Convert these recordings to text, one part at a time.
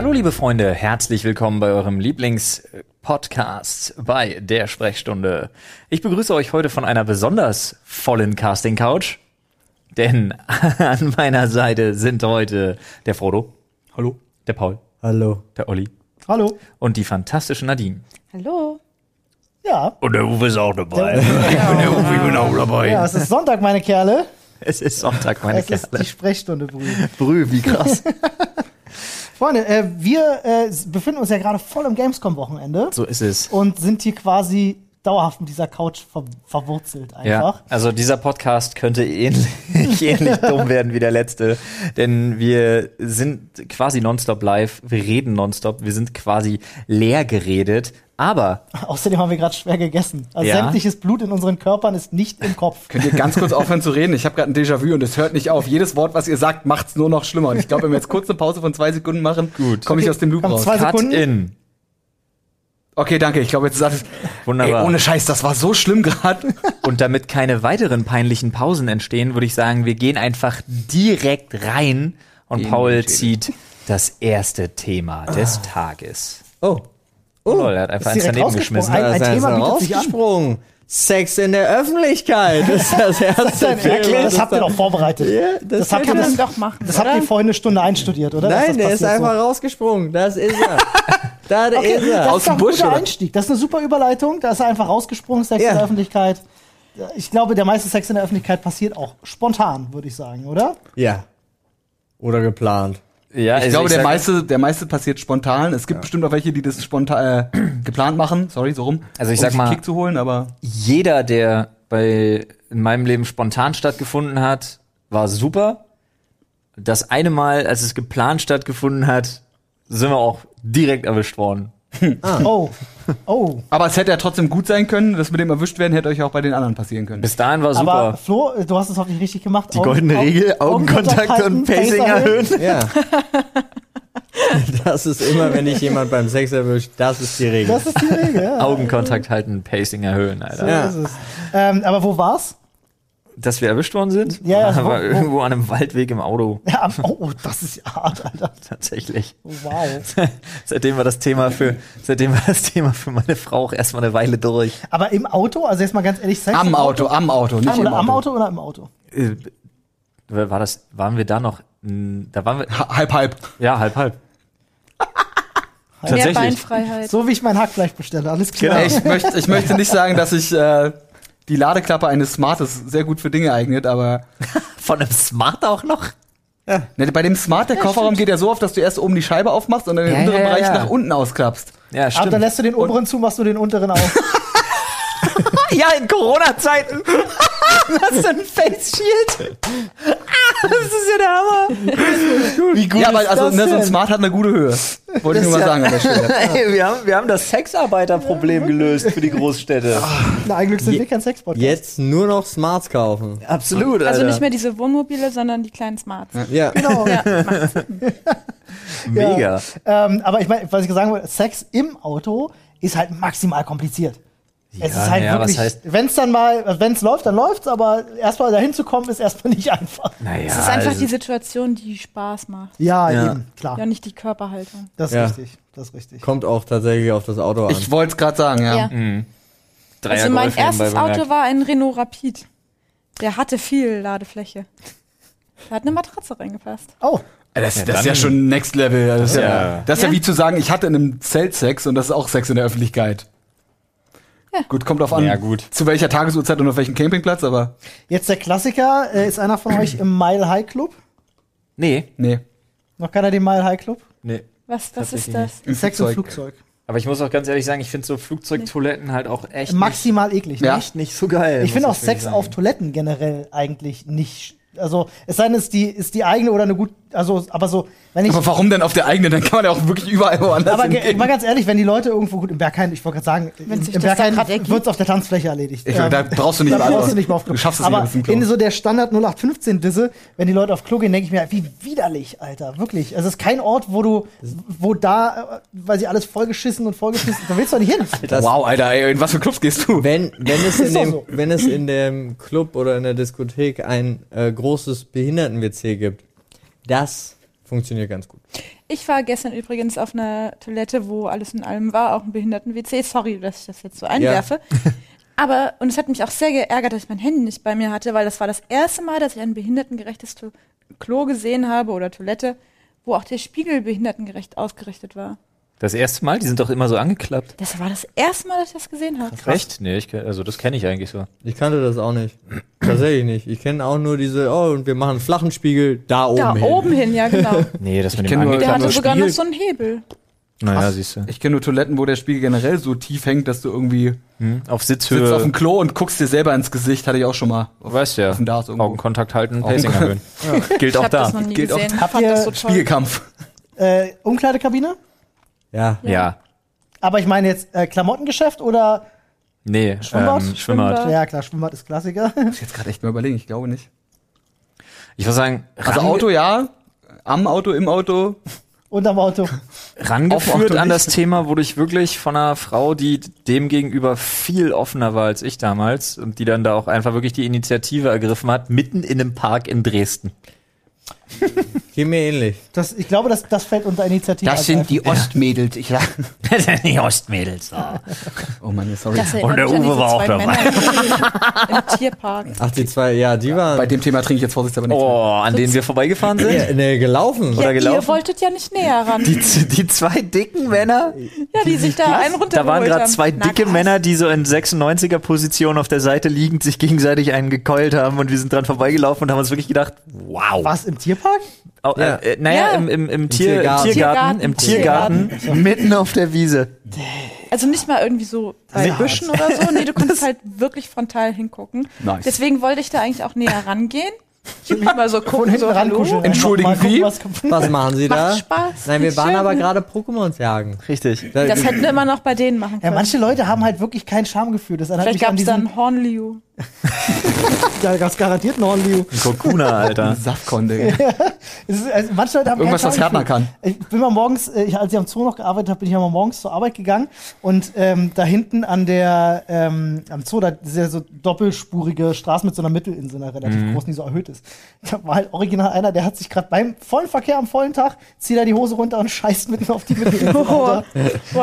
Hallo liebe Freunde, herzlich willkommen bei eurem Lieblingspodcast bei der Sprechstunde. Ich begrüße euch heute von einer besonders vollen Casting Couch, denn an meiner Seite sind heute der Frodo. Hallo. Der Paul. Hallo. Der Olli. Hallo. Und die fantastische Nadine. Hallo. Ja. Und der Uwe ist auch dabei. der Uwe, ich bin auch dabei. Ja, es ist Sonntag, meine Kerle. Es ist Sonntag, meine es ist die Kerle. Sprechstunde, Brüder. Brüh, wie krass. Freunde, äh, wir äh, befinden uns ja gerade voll im Gamescom-Wochenende. So ist es. und sind hier quasi dauerhaft mit dieser Couch ver verwurzelt Ja, einfach. also dieser Podcast könnte ähnlich, ähnlich dumm werden wie der letzte, denn wir sind quasi nonstop live, wir reden nonstop, wir sind quasi leer geredet, aber Außerdem haben wir gerade schwer gegessen. Also Ja. sämtliches Blut in unseren Körpern ist nicht im Kopf. Könnt ihr ganz kurz aufhören zu reden? Ich habe gerade ein Déjà-vu und es hört nicht auf. Jedes Wort, was ihr sagt, macht's nur noch schlimmer. Und ich glaube, wenn wir jetzt kurz eine Pause von zwei Sekunden machen, komme ich aus dem Loop raus. zwei- Cut Sekunden. in. Okay, danke. Ich glaube, jetzt ist alles. Wunderbar. Ey, ohne Scheiß, das war so schlimm gerade. Und damit keine weiteren peinlichen Pausen entstehen, würde ich sagen, wir gehen einfach direkt rein und Paul zieht das erste Thema des Tages. Oh. Oh, Lol, er hat einfach eins daneben geschmissen. Ein- Da ist ein er Thema rausgesprungen. Sex in der Öffentlichkeit ist das erste Das, Thema. das habt ihr doch vorbereitet. Ja, Das das habt ihr Kann das, man doch machen. das habt oder? ihr vorhin eine Stunde einstudiert, oder? Nein, das der ist einfach so. rausgesprungen. Das ist er. da Okay, ist er. das Aus ist dem ein Busch, guter oder? Einstieg. Das ist eine super Überleitung. Da ist er einfach rausgesprungen, Sex Ja. in der Öffentlichkeit. Ich glaube, der meiste Sex in der Öffentlichkeit passiert auch spontan, würde ich sagen, oder? Ja. Oder geplant. Ja, Ich also glaube, der sag- meiste, der meiste passiert spontan. Es gibt bestimmt auch welche, die das spontan äh, geplant machen. Sorry, so rum. Also ich um sag mal- Kick zu holen, aber jeder, der bei in meinem Leben spontan stattgefunden hat, war super. Das eine Mal, als es geplant stattgefunden hat, sind wir auch direkt erwischt worden. Oh. Oh. aber es hätte ja trotzdem gut sein können. Das mit dem erwischt werden hätte euch auch bei den anderen passieren können. Bis dahin war super. Aber Flo, du hast es hoffentlich richtig gemacht. Die goldene Regel, Augenkontakt und Pacing erhöhen. Ja. das ist immer, wenn dich jemand beim Sex erwischt, das ist die Regel. Das ist die Regel, ja. Augenkontakt halten, Pacing erhöhen, Alter. Ja. So ist es. Ähm, aber wo war's? Dass wir erwischt worden sind? Ja, ja, wo- irgendwo an einem Waldweg im Auto, Ja, am- oh, das ist ja hart, Alter. tatsächlich. Wow. seitdem war das Thema für, seitdem war das Thema für meine Frau auch erstmal eine Weile durch. Aber im Auto, also jetzt mal ganz ehrlich, Sex Am im Auto, am Auto, nicht Am, im oder am Auto. Auto oder im Auto? Äh, war das, waren wir da noch, mh, da waren wir, Ha- Halb, halb. ja, halb, halb. Mehr Tatsächlich. Beinfreiheit. So wie ich mein Hackfleisch bestelle, alles klar. Ey, ich, möchte, ich möchte nicht sagen, dass sich äh, die Ladeklappe eines Smartes sehr gut für Dinge eignet, aber Von einem Smart auch noch? ne, bei dem Smart, der Kofferraum geht ja so auf, dass du erst oben die Scheibe aufmachst und dann den Ja, unteren ja, ja, Bereich ja. nach unten ausklappst. Ja, Aber stimmt. dann lässt du den oberen zu, machst du den unteren auf. ja, in Corona-Zeiten. Was ist denn ein Face Shield? Ah, das ist ja der Hammer. Wie gut ja, aber also das ne, so ein? Smart hat eine gute Höhe. Wollte ich nur mal ja- sagen an der Stelle. Ey, wir, haben, wir haben das Sexarbeiterproblem gelöst für die Großstädte. Na, eigentlich sind wir kein Sexpodcast. Jetzt nur noch Smarts kaufen. Absolut, Also Alter. nicht mehr diese Wohnmobile, sondern die kleinen Smarts. Ja. Genau. Ja. Mega. Ähm, aber ich meine, was ich sagen wollte, Sex im Auto ist halt maximal kompliziert. Es Ja, ist halt naja, was wirklich, heißt- wenn es dann mal, wenn es läuft, dann läuft's, aber erstmal dahin zu kommen, ist erstmal nicht einfach. Naja, Es ist einfach also, die Situation, die Spaß macht. Ja, Ja. eben, klar. Ja, nicht die Körperhaltung. Das ist Ja. richtig. Das ist richtig. Kommt auch tatsächlich auf das Auto an. Ich wollte es gerade sagen, ja. Ja. Dreier Also mein erstes. Auto war ein Renault Rapid. Der hatte viel Ladefläche. Da hat eine Matratze reingepasst. Oh, Das, Ja, das ist ja schon Next Level. Das ist ja, Ja. das ist ja Ja. wie zu sagen, ich hatte in einem Zelt Sex und das ist auch Sex in der Öffentlichkeit. Ja. Gut, kommt auf an, Ja, gut. zu welcher Tagesuhrzeit und auf welchem Campingplatz, aber jetzt der Klassiker. Äh, ist einer von euch im Mile High Club? Nee, nee. Noch keiner den Mile High Club? nee. Was, was ist das? Im Sex im Flugzeug. Aber ich muss auch ganz ehrlich sagen, ich finde so Flugzeugtoiletten halt auch echt Maximal eklig. Ja. Ne? nicht, nicht so geil. Ich finde auch Sex auf sagen. Toiletten generell eigentlich nicht. Also, es sei denn, es ist die, ist die eigene oder eine gut. Also, aber so, wenn ich. Aber warum denn auf der eigenen? Dann kann man ja auch wirklich überall woanders Aber hingehen. mal ganz ehrlich, wenn die Leute irgendwo gut im Berghain, ich wollte gerade sagen, Wenn sich im Berghain gerade wird es auf der Tanzfläche erledigt. Ich, Ähm, da brauchst du nicht da mal brauchst du nicht mal auf Klo. Du schaffst es Aber nicht in so der Standard 0815 Disse, wenn die Leute auf Klo gehen, denke ich mir, wie widerlich, Alter, wirklich. Es ist kein Ort, wo du, wo da, äh, weil sie alles vollgeschissen und vollgeschissen, da willst du doch nicht hin. Das- wow, Alter, ey, in was für Clubs gehst du? Wenn, wenn, es in dem, so. wenn es in dem Club oder in der Diskothek ein äh, großes Behinderten-WC gibt, das funktioniert ganz gut. Ich war gestern übrigens auf einer Toilette, wo alles in allem war, auch ein Behinderten-WC. Sorry, dass ich das jetzt so einwerfe. Aber, und es hat mich auch sehr geärgert, dass ich mein Handy nicht bei mir hatte, weil das war das erste Mal, dass ich ein behindertengerechtes Klo gesehen habe oder Toilette, wo auch der Spiegel behindertengerecht ausgerichtet war. Das erste Mal? Die sind doch immer so angeklappt. Das war das erste Mal, dass ich das gesehen habe. Echt? Nee, ich, kenn- also das kenne ich eigentlich so. Ich kannte das auch nicht. Tatsächlich nicht. Ich kenne auch nur diese, oh, und wir machen einen flachen Spiegel da oben Da hin. oben hin, ja genau. Nee, das mit dem nur- Der hatte sogar noch so einen Hebel. Naja, siehst du. Ich kenne nur Toiletten, wo der Spiegel generell so tief hängt, dass du irgendwie Hm? Auf sitzt auf dem Sitzhöhe. Klo und guckst dir selber ins Gesicht. Hatte ich auch schon mal. Weißt du ja. Augenkontakt halten, Pacing erhöhen. Gilt Ich auch habe das noch da. nie Gilt auch- gesehen. Habt ihr das so toll. Spiegelkampf. Äh, Umkleidekabine? Ja. Ja. Aber ich meine jetzt äh, Klamottengeschäft oder? Nee, Schwimmbad? ähm, Schwimmbad. Ja. Klar, Schwimmbad ist Klassiker. Muss ich jetzt gerade echt mal überlegen. Ich glaube nicht. Ich würde sagen, Also Auto ja. Am Auto, im Auto. Unterm Auto. Rangeführt Auto an das. Thema wurde ich wirklich von einer Frau, die dem gegenüber viel offener war als ich damals und die dann da auch einfach wirklich die Initiative ergriffen hat, mitten in einem Park in Dresden. Geht mir ähnlich. Das, ich glaube, das, das fällt unter Initiative. Das sind die Ostmädels. Ich sag. die Ostmädels. da. Oh Mann, sorry. Das Und der Uwe war auch dabei. Im Tierpark. Ach, die zwei, ja, die waren. Bei dem Thema trinke ich jetzt vorsichtshalber nicht. Oh, an denen wir vorbeigefahren sind? ja, nee, gelaufen. Oder Ja, ihr gelaufen? wolltet ja nicht näher ran. Die, die zwei dicken Männer? ja, die sich da einen runtergeholt Da waren gerade zwei Na, dicke krass. Männer, die so in 96er Position auf der Seite liegend sich gegenseitig einen gekeult haben und wir sind dran vorbeigelaufen und haben uns wirklich gedacht, wow. Was im Tierpark? Au- Ja. äh, äh, naja, Ja. im, im, im, Tier, Tiergarten. im Tiergarten, im Tiergarten. Mitten auf der Wiese. Also nicht mal irgendwie so bei Ja. Büschen oder so. Nee, du konntest halt wirklich frontal hingucken. Nice. Deswegen wollte ich da eigentlich auch näher rangehen. Ich will mich mal so gucken, so, hallo. Entschuldigen Sie? was. Was machen sie da? Macht Spaß. Nein, wir waren schön. aber gerade Pokémons jagen. Richtig. Da, Das hätten wir immer noch bei denen machen Ja, können. manche Leute haben halt wirklich kein Schamgefühl. Das Vielleicht gab es diesen, dann Hornliu. Da gab's garantiert einen Hornliu. Kokuna, Alter. Saftkorn, Digga. Es ist, also manche Leute haben Irgendwas, was Härtner Schamgefühl. Ich bin mal morgens, äh, ich, als ich am Zoo noch gearbeitet habe, bin ich ja mal morgens zur Arbeit gegangen und ähm, da hinten an der, ähm, am Zoo, da ist ja so doppelspurige Straße mit so einer Mittelinsel, einer relativ Mhm. groß, die so erhöht ist. Da war halt original einer, der hat sich gerade beim vollen Verkehr am vollen Tag, zieht er die Hose runter und scheißt mitten auf die Mittelinsel. Boah,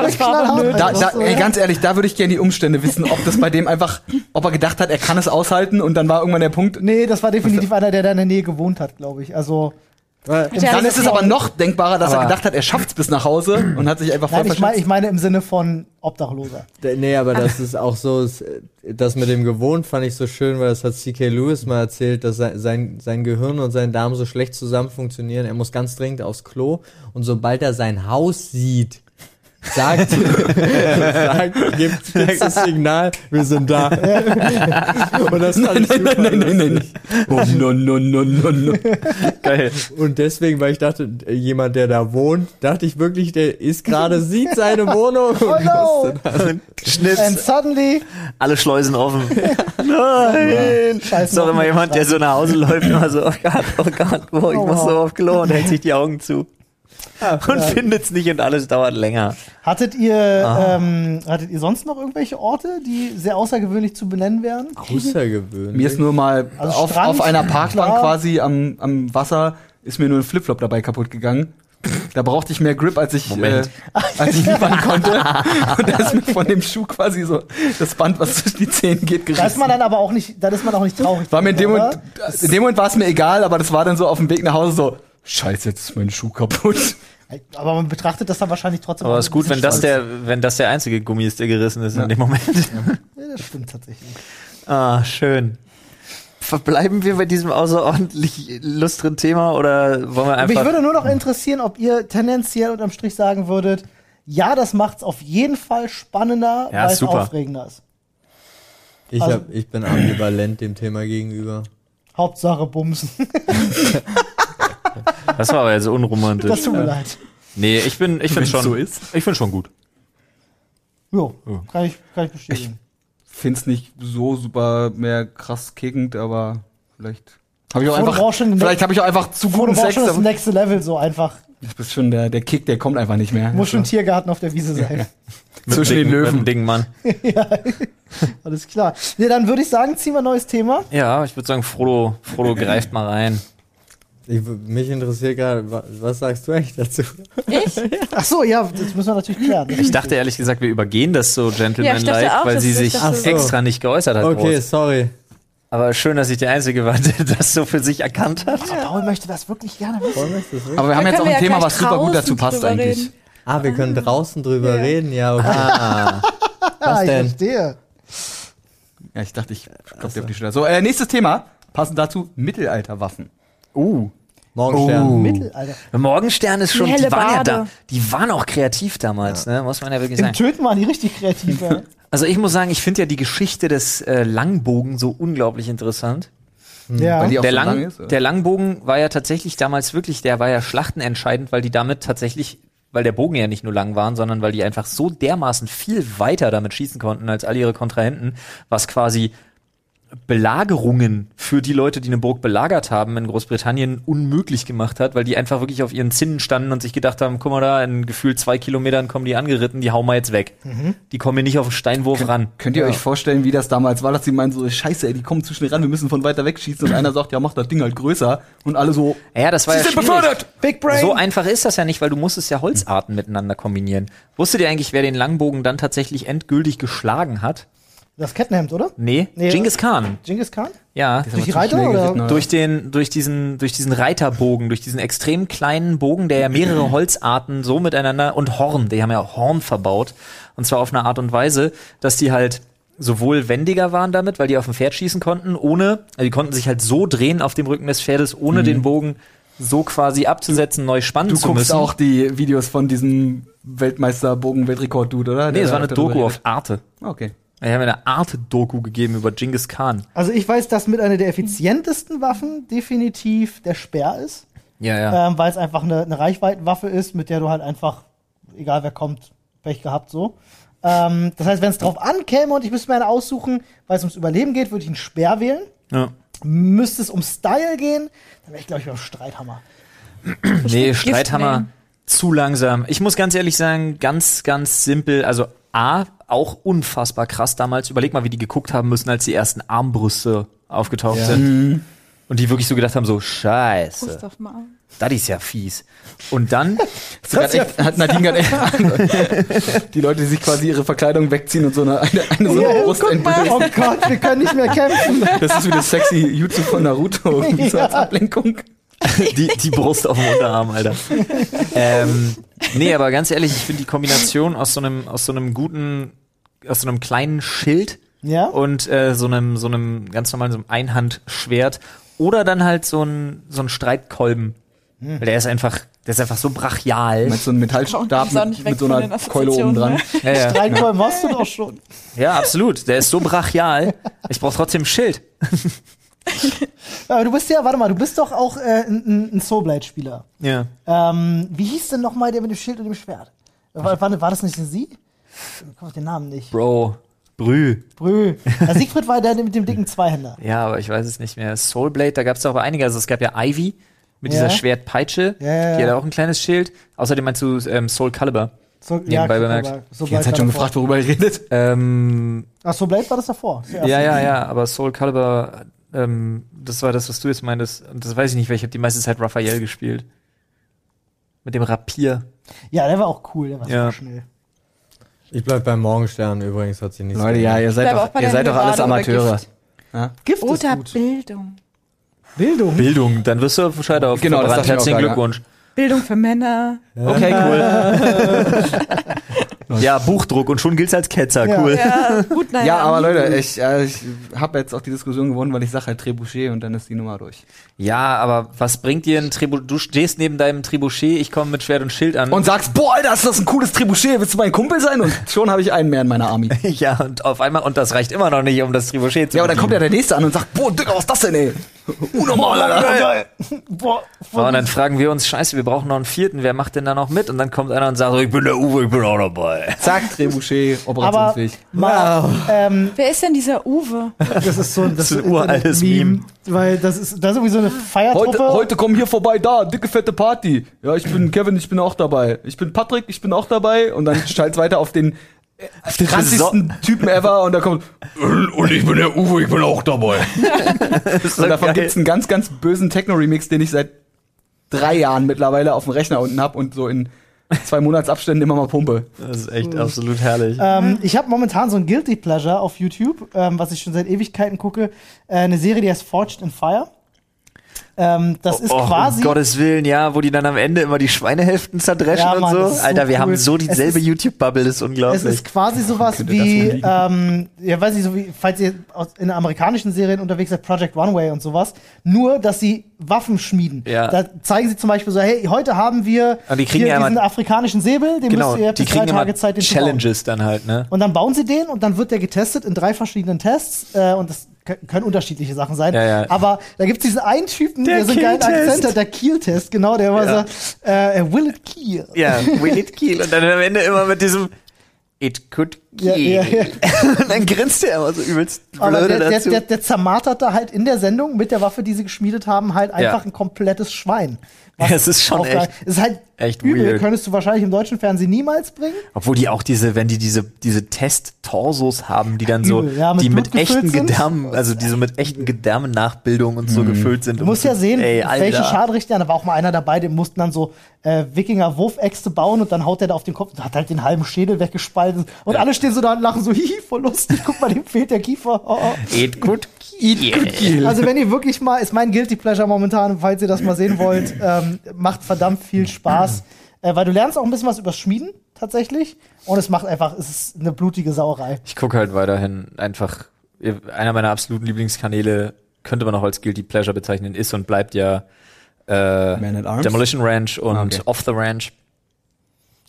das war. Da, da, ey, ganz ehrlich, da würde ich gerne die Umstände wissen, ob das bei dem einfach, ob er gedacht hat, er kann es aushalten und dann war irgendwann der Punkt. Nee, das war definitiv einer, der da in der Nähe gewohnt hat, glaube ich. Also, Äh, Ja, Dann ist es aber noch denkbarer, dass er Aber- gedacht hat, er schafft es bis nach Hause und hat sich einfach voll nein, ich, mein, ich meine im Sinne von Obdachloser. D- Nee, aber das ist auch so, das mit dem gewohnt fand ich so schön, weil das hat C.K. Lewis mal erzählt, dass sein, sein, sein Gehirn und sein Darm so schlecht zusammen funktionieren. Er muss ganz dringend aufs Klo und sobald er sein Haus sieht, sagt, sagt gibt das Signal, wir sind da. und das fand ich super nein, nein, nein, lustig. Oh, no, no, no, no, no. Geil. Und deswegen, weil ich dachte, jemand, der da wohnt, dachte ich wirklich, der ist gerade, sieht seine Wohnung und Oh no! Schnips, And suddenly, alle Schleusen offen. Nein! scheiße. Ist doch immer jemand, der so nach Hause läuft, immer so, oh Gott, oh Gott, oh, ich Oh, muss wow. so auf Klo und hält sich die Augen zu. Und findet's nicht und alles dauert länger. Hattet ihr, Ah. ähm, hattet ihr sonst noch irgendwelche Orte, die sehr außergewöhnlich zu benennen wären? außergewöhnlich. Mir ist nur mal Also auf, Strand, auf einer Parkbank klar. quasi am, am Wasser ist mir nur ein Flipflop dabei kaputt gegangen. Da brauchte ich mehr Grip, als ich, äh, Moment. als ich liefern konnte. Und da ist mir von dem Schuh quasi so das Band, was zwischen die Zähne geht, Da ist gerissen. man dann aber auch nicht, da ist man auch nicht traurig. War mir in dem oder? Moment, in dem Moment war es mir egal, aber das war dann so auf dem Weg nach Hause so, scheiße, jetzt ist mein Schuh kaputt. Aber man betrachtet das dann wahrscheinlich trotzdem. Aber auch ist gut, wenn das der, wenn das der einzige Gummi ist, der gerissen ist Ja. in dem Moment. Ja, das stimmt tatsächlich. Ah, schön. Verbleiben wir bei diesem außerordentlich lustren Thema oder wollen wir Mich einfach. würde nur noch interessieren, ob ihr tendenziell unterm Strich sagen würdet, ja, das macht's auf jeden Fall spannender, Ja, weil es super. aufregender ist. Ich, Also- hab, ich bin ambivalent dem Thema gegenüber. Hauptsache Bumsen. Das war aber jetzt unromantisch. Das tut mir leid. Nee, ich bin, ich finde schon, so ist. ich finde schon gut. Jo, kann ich, kann ich bestätigen. Find's nicht so super mehr krass kickend, aber vielleicht habe ich auch einfach, vielleicht habe ich auch einfach zu Vor guten du brauchst Sex. schon das aber- nächste Level so einfach. Das ist schon der, der Kick, der kommt einfach nicht mehr. Muss schon Tiergarten auf der Wiese sein. Zwischen Mit den dem Löwen. Dicken Mann. Alles klar. Nee, dann würde ich sagen, ziehen wir ein neues Thema. Ja, ich würde sagen, Frodo, Frodo greift mal rein. Ich, mich interessiert gerade, wa- was sagst du eigentlich dazu? Ich? Ach so, ja, das müssen wir natürlich klären. Ich dachte ehrlich gesagt, wir übergehen das so Ja, ich gentlemanlike, auch, weil sie sich so. extra nicht geäußert hat. Okay, groß. sorry. Aber schön, dass ich der Einzige war, der das so für sich erkannt hat. Paul möchte das wirklich gerne wissen. Wollen wir das wirklich? Aber wir haben Da jetzt auch ein ja Thema, was super gut dazu passt eigentlich. reden. Ah, wir können draußen drüber Ja. reden, ja, okay. Ah, Ah, ich denn? verstehe. Ja, ich dachte, ich klopfe dir auf die Schulter. So, äh, nächstes Thema. Passend dazu, Mittelalterwaffen. uh. Morgenstern. Mittelalter. Morgenstern ist schon, Die die waren ja Bade. da, die waren auch kreativ damals, ne, muss man ja wirklich Im sagen. Töten waren die richtig kreativ. ja. Also ich muss sagen, ich finde ja die Geschichte des äh, Langbogen so unglaublich interessant. ja. Weil die auch Der, so Lang, lang ist. oder? der Langbogen war ja tatsächlich damals wirklich, der war ja schlachtenentscheidend, weil die damit tatsächlich, weil der Bogen ja nicht nur lang waren, sondern weil die einfach so dermaßen viel weiter damit schießen konnten als all ihre Kontrahenten, was quasi Belagerungen für die Leute, die eine Burg belagert haben in Großbritannien, unmöglich gemacht hat, weil die einfach wirklich auf ihren Zinnen standen und sich gedacht haben, guck mal da, in gefühlt zwei Kilometern kommen die angeritten, die hauen wir jetzt weg. Die kommen hier nicht auf den Steinwurf ran. Könnt ihr euch vorstellen, wie das damals war, dass sie meinen so, scheiße, ey, die kommen zu schnell ran, wir müssen von weiter weg schießen und einer sagt, ja, mach das Ding halt größer und alle so, Ja, das war sie ja sind schwierig. befördert! Big Brain. So einfach ist das ja nicht, weil du musstest ja Holzarten miteinander kombinieren. Wusstet ihr eigentlich, wer den Langbogen dann tatsächlich endgültig geschlagen hat? Das Kettenhemd, oder? Nee, Nee, Genghis Khan. Genghis Khan? Ja, Durch die Reiter oder? durch den, durch diesen, durch diesen Reiterbogen, durch diesen extrem kleinen Bogen, der ja mehrere Holzarten so miteinander und Horn, die haben ja auch Horn verbaut. Und zwar auf eine Art und Weise, dass die halt sowohl wendiger waren damit, weil die auf dem Pferd schießen konnten, ohne, also die konnten sich halt so drehen auf dem Rücken des Pferdes, ohne den Bogen so quasi abzusetzen, neu spannen Mhm. Du zu guckst müssen. auch die Videos von diesem Weltmeister-Bogen-Weltrekord-Dude, oder? nee, es war eine Doku auf Arte. Okay. Ich habe mir eine Arte-Doku gegeben über Genghis Khan. Also ich weiß, dass mit einer der effizientesten Waffen definitiv der Speer ist, Ja, ja. ähm, weil es einfach eine, eine Reichweitenwaffe ist, mit der du halt einfach, egal wer kommt, Pech gehabt so. Ähm, das heißt, wenn es drauf ankäme und ich müsste mir eine aussuchen, weil es ums Überleben geht, würde ich einen Speer wählen. ja. Müsste es um Style gehen, dann wäre ich, glaube ich, beim Streithammer. Nee, Streithammer nehmen. Zu langsam. Ich muss ganz ehrlich sagen, ganz, ganz simpel. Also A, auch unfassbar krass damals. Überleg mal, wie die geguckt haben müssen, als die ersten Armbrüste aufgetaucht sind. Und die wirklich so gedacht haben, so, scheiße, das ist ja fies. Und dann, grad echt, hat Nadine gerade echt die Leute, die sich quasi ihre Verkleidung wegziehen und so eine, eine, eine so eine Brust entblößen. Oh Gott, wir können nicht mehr kämpfen. Das ist wie das sexy Jutsu von Naruto, irgendwie so als Ja. Ablenkung. die, die Brust auf dem Unterarm, Alter. ähm, nee, aber ganz ehrlich, ich finde die Kombination aus so einem, aus so einem guten, aus so einem kleinen Schild Ja? und äh, so einem, so einem ganz normalen so einem Einhandschwert oder dann halt so ein, so ein Streitkolben. Weil der ist einfach, der ist einfach so brachial. Mit so einem Metallstab mit, mit so einer Keule oben dran. Assoziationen, Ja, ja, Streitkolben hast du doch schon. ja, absolut. Der ist so brachial. Ich brauche trotzdem ein Schild. Aber du bist ja, warte mal, du bist doch auch äh, ein, ein Soulblade-Spieler. Ja. Ähm, wie hieß denn nochmal der mit dem Schild und dem Schwert? War, war, war das nicht sie? Ich komme auf den Namen nicht. Bro. Brü. Brü. Ja, Siegfried war der mit dem dicken Zweihänder. Ja, aber ich weiß es nicht mehr. Soulblade, da gab es auch einige. Also es gab ja Ivy mit Ja. dieser Schwertpeitsche. Ja, ja, Die ja. hat auch ein kleines Schild. Außerdem meinst du ähm, Soul Calibur. So, Nebenbei bemerkt. aber Die ganze Zeit schon davor. gefragt, worüber ihr redet. Ähm, Ach, Soulblade war das davor. Zuerst. ja, ja, ja, aber Soul Calibur, ähm, das war das, was du jetzt meintest. Und das weiß ich nicht, weil ich habe die meiste Zeit Raphael gespielt. Mit dem Rapier. Ja, der war auch cool, der war Ja. super schnell. Ich bleib beim Morgenstern übrigens, hat sie nichts Leute, ja, ihr seid doch, ihr seid doch alles Amateure. Gift. Ja? Gift ist Oder gut. Bildung. Bildung. Bildung, dann wirst du auf Scheiterhaufen Genau, das Herzlichen Glückwunsch. Bildung für Männer. Okay, cool. ja, Buchdruck und schon gilt's als Ketzer, Ja. cool. Ja, gut, naja. Ja, aber Leute, ich, äh, ich habe jetzt auch die Diskussion gewonnen, weil ich sage halt Trebuchet und dann ist die Nummer durch. Ja, aber was bringt dir ein Trebuchet? Du stehst neben deinem Trebuchet, ich komme mit Schwert und Schild an. Und sagst, boah, Alter, ist das ein cooles Trebuchet, willst du mein Kumpel sein? Und schon habe ich einen mehr in meiner Army. ja, und auf einmal, und das reicht immer noch nicht, um das Trebuchet zu Ja, aber dann kommt ja der nächste an und sagt, boah, Digga, was ist das denn, ey? Unnormal, Alter. Boah, Ja, und dann fragen wir uns, scheiße, wir brauchen noch einen vierten, wer macht denn da noch mit? Und dann kommt einer und sagt, so, ich bin der Uwe, ich bin auch dabei. Zack, Trebuchet, aber operationsfähig. mal, ähm, Wer ist denn dieser Uwe? das ist so ein, das ist ein uraltes Meme. Weil das ist, das ist irgendwie so eine Feiertruppe. Heute, heute kommen hier vorbei, da, dicke, fette Party. Ja, ich bin Kevin, ich bin auch dabei. Ich bin Patrick, ich bin auch dabei. Und dann schalt's weiter auf den krassesten Typen ever und da kommt, und ich bin der Uwe, ich bin auch dabei. Ist Und so davon geil. gibt's einen ganz, ganz bösen Techno-Remix, den ich seit drei Jahren mittlerweile auf dem Rechner unten hab und so in zwei Monatsabständen immer mal pumpe. Das ist echt absolut herrlich. Ähm, ich habe momentan so ein Guilty Pleasure auf YouTube, ähm, was ich schon seit Ewigkeiten gucke. Äh, eine Serie, die heißt Forged in Fire. Ähm, das ist oh, quasi. Um Gottes Willen, ja, wo die dann am Ende immer die Schweinehälften zerdreschen Ja, und Mann, so. ist so Alter, wir cool. haben so Es dieselbe YouTube-Bubble, das ist unglaublich. Es ist quasi sowas das wie, ähm, ja, weiß ich, so wie, falls ihr aus, in amerikanischen Serien unterwegs seid, Project Runway und sowas, nur, dass sie Waffen schmieden. Ja. Da zeigen sie zum Beispiel so, hey, heute haben wir Und die kriegen hier ja immer- diesen afrikanischen Säbel, den genau, müsst ihr die drei Tage Zeit, den. Challenges dann halt, ne? Und dann bauen sie den und dann wird der getestet in drei verschiedenen Tests. Äh, und das können unterschiedliche Sachen sein. Ja, ja. Aber da gibt es diesen einen Typen, Der der, so einen geilen. Akzent hat, der Kiel-Test, genau, der immer Ja. sagt, äh, will it kill? Ja, will it kill. Und dann am Ende immer mit diesem It could kill. ja, ja. Und dann grinst er immer so übelst Aber blöde der, der, dazu. der, der zermartert da halt in der Sendung mit der Waffe, die sie geschmiedet haben, halt einfach ein komplettes Schwein. Was Ja, es ist schon echt- Es ist halt echt übel. weird. Könntest du wahrscheinlich im deutschen Fernsehen niemals bringen. Obwohl die auch diese, wenn die diese, diese Test-Torsos haben, die dann so, Übel, ja, mit die Blut mit echten sind. Gedärmen, also die so mit echten Gedärmennachbildungen und so gefüllt sind. Du musst ja sehen, Ey, welche. Schadrichter, da war auch mal einer dabei, den mussten dann so äh, Wikinger-Wurfäxte bauen und dann haut der da auf den Kopf und hat halt den halben Schädel weggespalten. Und alle stehen so da und lachen so, hihi, voll lustig, guck mal, dem fehlt der Kiefer. Oh, oh. It could kill. Also wenn ihr wirklich mal, ist mein Guilty Pleasure momentan, falls ihr das mal sehen wollt, ähm, macht verdammt viel Spaß. Äh, weil du lernst auch ein bisschen was übers Schmieden tatsächlich. Und es macht einfach, es ist eine blutige Sauerei. Ich gucke halt weiterhin einfach, einer meiner absoluten Lieblingskanäle könnte man auch als Guilty Pleasure bezeichnen, ist und bleibt ja äh, Man at Arms? Demolition Ranch und Ah, okay. Off the Ranch.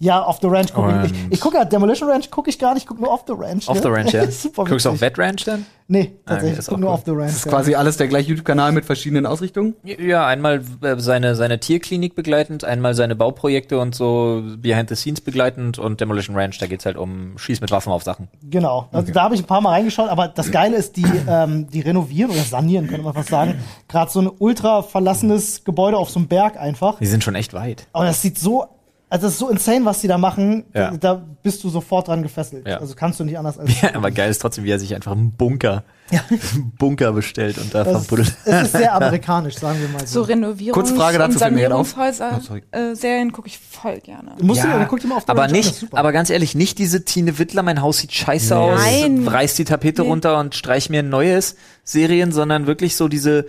Ja, Off the Ranch gucke ich. Ich, ich gucke halt Demolition Ranch gucke ich gar nicht, ich gucke nur Off the Ranch. Off ne? the Ranch, ja. Super Guckst du witzig. Wet Ranch dann? Nee, Ah, okay, tatsächlich. ist ich gucke nur cool. Off the Ranch. Das ist ja. quasi alles der gleiche YouTube-Kanal mit verschiedenen Ausrichtungen. Ja, einmal äh, seine, seine Tierklinik begleitend, einmal seine Bauprojekte und so Behind the Scenes begleitend und Demolition Ranch, da geht's halt um Schieß mit Waffen auf Sachen. Genau. Also da habe ich ein paar Mal reingeschaut, aber das Geile ist, die, ähm, die renovieren oder sanieren, könnte man fast sagen. Gerade so ein ultra verlassenes Gebäude auf so einem Berg einfach. Die sind schon echt weit. Aber das sieht so, also das ist so insane, was die da machen. Ja. Da bist du sofort dran gefesselt. Ja. Also kannst du nicht anders als. Ja, aber geil ist trotzdem, wie er sich einfach einen Bunker, einen Bunker bestellt und da Das, verbuddelt. es ist sehr amerikanisch, sagen wir mal So so. Renovierungs- Kurze Frage dazu, gerade auf. Oh, sorry. Sanierungshäuser-Serien gucke ich voll gerne. Musst du, Ja, dann guck dir mal auf aber das nicht, aber ganz ehrlich, nicht diese Tine Wittler, mein Haus sieht scheiße aus, Nein. reiß die Tapete Nee. runter und streich mir ein neues Serien, sondern wirklich so diese,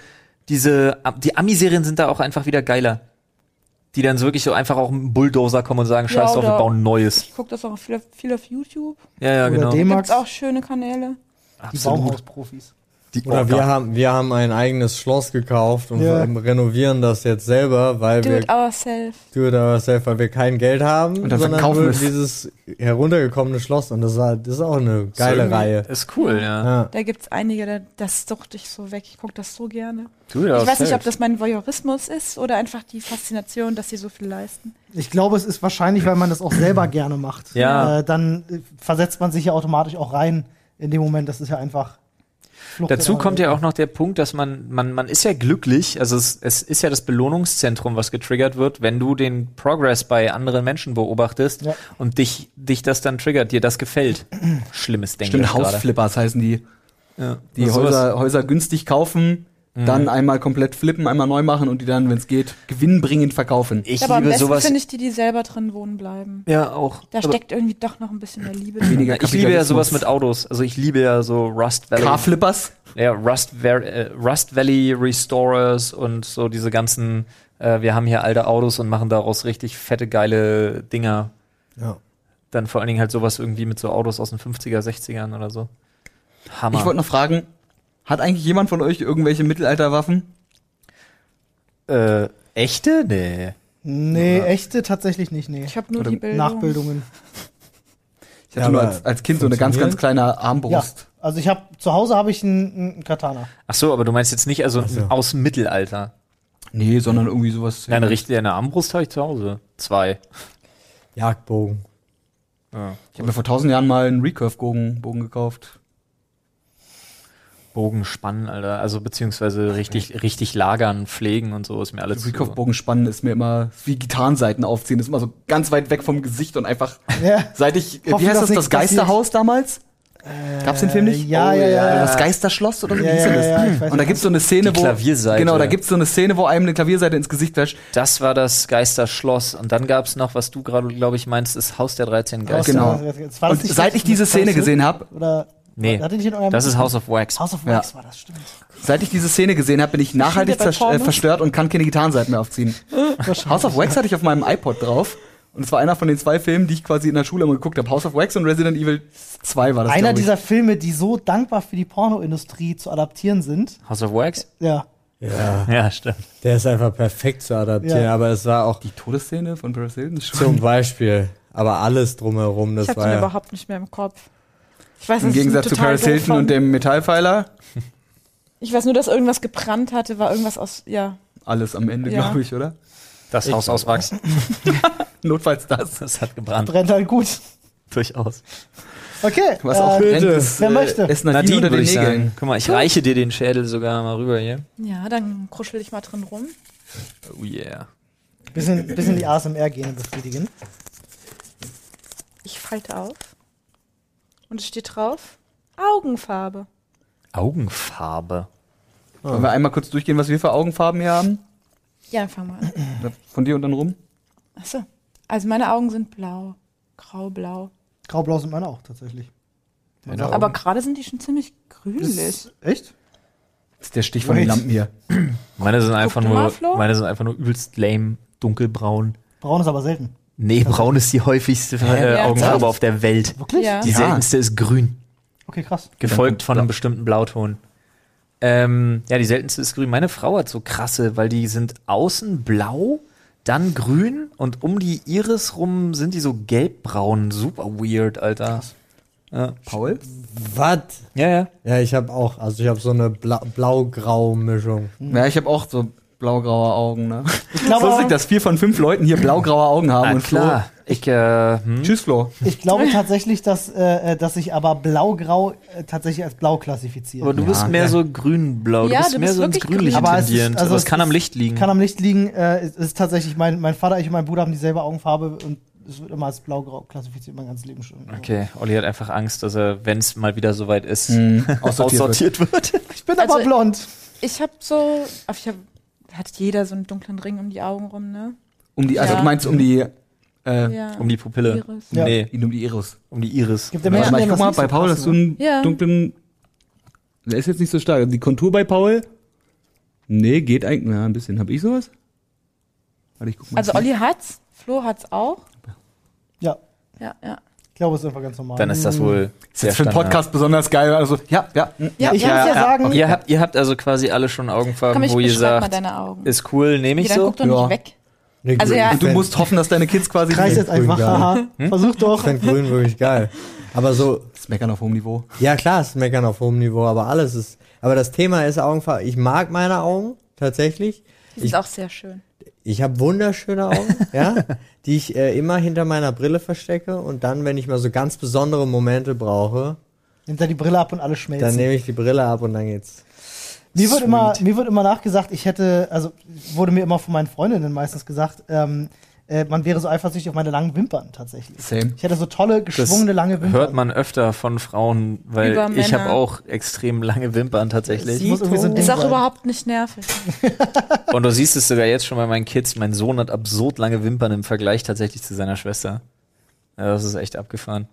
diese, die Ami-Serien sind da auch einfach wieder geiler. Die dann so wirklich so einfach auch mit einem Bulldozer kommen und sagen, Ja, scheiß drauf, wir bauen ein neues. Ich gucke das auch viel, viel auf YouTube. Ja, ja, Oder genau. Da gibt's auch schöne Kanäle. die Absolut. Die, Oder wir haben, wir haben ein eigenes Schloss gekauft und Ja. renovieren das jetzt selber, weil Do wir it ourselves. do it ourselves, weil wir kein Geld haben, Und dann sondern verkaufen nur wir es. dieses heruntergekommene Schloss und das, war, das ist auch eine geile irgendwie- Reihe. Ist cool, ja. Ja. Da gibt's einige, da- das suchte ich so weg. Ich gucke das so gerne. Du, ja, ich weiß nicht, ob das mein Voyeurismus ist oder einfach die Faszination, dass sie so viel leisten. Ich glaube, es ist wahrscheinlich, weil man das auch selber gerne macht. Ja. Äh, dann äh, versetzt man sich ja automatisch auch rein in dem Moment. Das ist ja einfach. Flucht Dazu kommt ja auch noch der Punkt, dass man, man, man ist ja glücklich, also es, es ist ja das Belohnungszentrum, was getriggert wird, wenn du den Progress bei anderen Menschen beobachtest Ja. und dich, dich das dann triggert, dir das gefällt. Schlimmes Denken. Stimmt, Hausflippers heißen die. Ja. Die Häuser, Häuser günstig kaufen, dann einmal komplett flippen, einmal neu machen und die dann, wenn es geht, gewinnbringend verkaufen. Ich Ja, aber am liebe besten sowas. finde ich die, die selber drin wohnen bleiben. Ja, auch. Da Aber steckt irgendwie doch noch ein bisschen mehr Liebe drin. Weniger ich liebe ja sowas mit Autos. Also ich liebe ja so Rust Valley. Car-Flippers? Ja, Rust, äh, Rust Valley Restorers und so diese ganzen, äh, wir haben hier alte Autos und machen daraus richtig fette, geile Dinger. Ja. Dann vor allen Dingen halt sowas irgendwie mit so Autos aus den 50er, 60ern oder so. Hammer. Ich wollte noch fragen, hat eigentlich jemand von euch irgendwelche Mittelalterwaffen? äh, echte? Nee. Nee, echte tatsächlich nicht, nee. Ich habe nur Oder die Bildung. Nachbildungen. Ich hatte Ja, nur als, als Kind so eine ganz, ganz kleine Ja, Armbrust. also ich habe zu Hause habe ich einen einen Katana. Ach so, aber du meinst jetzt nicht also so. aus dem Mittelalter. Nee, sondern irgendwie sowas. Ja, eine richtige eine Armbrust habe ich zu Hause. Zwei. Jagdbogen. Ja. Ich habe mir vor tausend Jahren mal einen Recurve-Bogen Bogen gekauft. Bogen spannen, Alter. Also beziehungsweise richtig, richtig lagern, pflegen und so ist mir alles. zu- Recurve-Bogen spannen ist mir immer wie Gitarrenseiten aufziehen. Ist immer so ganz weit weg vom Gesicht und einfach Ja. seit ich, äh, Hoffen, wie heißt das, das nichts passiert. Geisterhaus damals? Gab's den Film nicht? ja, ja, ja. Das Geisterschloss oder so? Ja, Wie hieß ja, das? ja, ich weiß Und da gibt's so eine Szene, Die wo. Klavierseite. Genau, da gibt's so eine Szene, wo einem eine Klavierseite ins Gesicht wäscht. Das war das Geisterschloss. Und dann gab's noch, was du gerade, glaube ich, meinst, das Haus der 13 Geister. Genau. Und seit ich diese Szene gesehen habe, Nee, hatte nicht in eurem das ist House of Wax. House of Ja. Wax war das, stimmt. seit ich diese Szene gesehen habe, bin ich nachhaltig äh, verstört und kann keine Gitarrenseiten mehr aufziehen. House of Wax hatte ich auf meinem iPod drauf. Und es war einer von den zwei Filmen, die ich quasi in der Schule immer geguckt habe. House of Wax und Resident Evil 2 war das. Einer ich. dieser Filme, die so dankbar für die Pornoindustrie zu adaptieren sind. House of Wax? Ja. Ja, Ja, stimmt. der ist einfach perfekt zu adaptieren, Ja. aber es war auch Die Todesszene von Paris Hilton schon. zum Beispiel, aber alles drumherum, das Ich habe war den ja, überhaupt nicht mehr im Kopf. Ich weiß, Im ich Gegensatz zu Paris Hilton und dem Metallpfeiler. Ich weiß nur, dass irgendwas gebrannt hatte, war irgendwas aus, ja. Alles am Ende, Ja. glaube ich, oder? Das Haus aus Wachs. Notfalls das. Das hat gebrannt. Brennt halt gut. Durchaus. Okay. Was auch äh, brennt, ist, wer möchte? ist Nadine, Nadine, unter würde den ich Nägeln. sagen. Guck mal, ich reiche dir den Schädel sogar mal rüber hier. Ja, dann kruschel ich mal drin rum. Oh yeah. bisschen, bisschen die ASMR-Gene befriedigen. Ich falte auf. Und es steht drauf, Augenfarbe. Augenfarbe. Wollen wir einmal kurz durchgehen, was wir für Augenfarben hier haben? Ja, dann fangen wir an. Von dir und dann rum? Achso. Also meine Augen sind blau. Grau-blau. Graublau sind meine auch tatsächlich. Meine. Augen. Aber gerade sind die schon ziemlich grünlich. Echt? Das ist der Stich von den Wait. Lampen hier. Meine sind einfach nur, meine sind einfach nur übelst lame, dunkelbraun. Braun ist aber selten. Nee, braun ist die häufigste äh, Ja. Augenfarbe auf der Welt. Wirklich? Ja. Die seltenste ist grün, Okay, krass. gefolgt von einem bestimmten Blauton. Ähm, ja, die seltenste ist grün. Meine Frau hat so krasse, weil die sind außen blau, dann grün und um die Iris rum sind die so gelbbraun. Super weird, Alter. Ja. Paul? was? ja, ja. Ja, ich habe auch, also ich habe so eine Bla Blau-Grau-Mischung. Ja, ich habe auch so blaugraue Augen, ne? Ich glaube, Lustig, dass vier von fünf Leuten hier blaugraue Augen haben Ah, und Flo. klar. Ich, äh, hm? Tschüss, Flo. ich glaube tatsächlich, dass, äh, äh, dass ich aber blau-grau äh, tatsächlich als blau klassifiziere. Aber du bist mehr so grün-blau. Du Ja, bist du mehr bist so ins Grünliche grün. Aber tendierend. also aber es es kann am Licht liegen. Kann am Licht liegen. Äh, es ist tatsächlich, mein, mein Vater, ich und mein Bruder haben dieselbe Augenfarbe und es wird immer als blau-grau klassifiziert, mein ganzes Leben schon. Okay, Olli hat einfach Angst, dass er, wenn es mal wieder soweit ist, Mhm. Aussortiert aussortiert wird. Ich bin Also- aber blond. Ich habe so, ich hab, hat jeder so einen dunklen Ring um die Augen rum, ne? Um die, also Ja. du meinst um die, äh, Ja. Um die Pupille. Iris. Ja. Nee, um die Iris. um die Iris. Gibt ja Warte Menschen, mal, ich denen guck mal, bei so Paul hast du ne? einen Ja. dunklen, der ist jetzt nicht so stark. Die Kontur bei Paul, nee, geht eigentlich, na, ein bisschen. Hab ich sowas? Warte, ich guck mal. Also Olli hat's, Flo hat's auch. Ja, Ja, ja. Ich glaube, es ist einfach ganz normal. Dann ist das wohl ist sehr jetzt für den Standard. Podcast besonders geil. Also, ja, ja. Ja, ich Ja, muss ja, ja, sagen, Ihr habt, ihr habt also quasi alle schon Augenfarben, Komm, ich wo ihr sagt, deine Augen. ist cool, nehme ich Ja, dann so. guck doch Ja. nicht weg. Nee, Also ja- Und du musst hoffen, dass deine Kids quasi kreis jetzt einfach. Grün, Haha. Versuch doch. Ich finde grün wirklich geil. Aber so, das meckern auf hohem Niveau. ja klar, es ist meckern auf hohem Niveau, aber alles ist, aber das Thema ist Augenfarbe. Ich mag meine Augen, tatsächlich. Die sind auch sehr schön. Ich habe wunderschöne Augen, ja, die ich äh, immer hinter meiner Brille verstecke und dann, wenn ich mal so ganz besondere Momente brauche, Nimmt er die Brille ab und alles dann schmelzen. nehme ich die Brille ab und dann geht's. Mir wird, immer, mir wird immer nachgesagt, ich hätte, also wurde mir immer von meinen Freundinnen meistens gesagt, ähm, äh, man wäre so eifersüchtig auf meine langen Wimpern tatsächlich. Same. Ich hätte so tolle, geschwungene, lange Wimpern. Hört man öfter von Frauen, weil Über ich habe auch extrem lange Wimpern tatsächlich. muss irgendwie so ein Ding Ist auch sein. überhaupt nicht nervig. Und du siehst es sogar jetzt schon bei meinen Kids. Mein Sohn hat absurd lange Wimpern im Vergleich tatsächlich zu seiner Schwester. Ja, das ist echt abgefahren.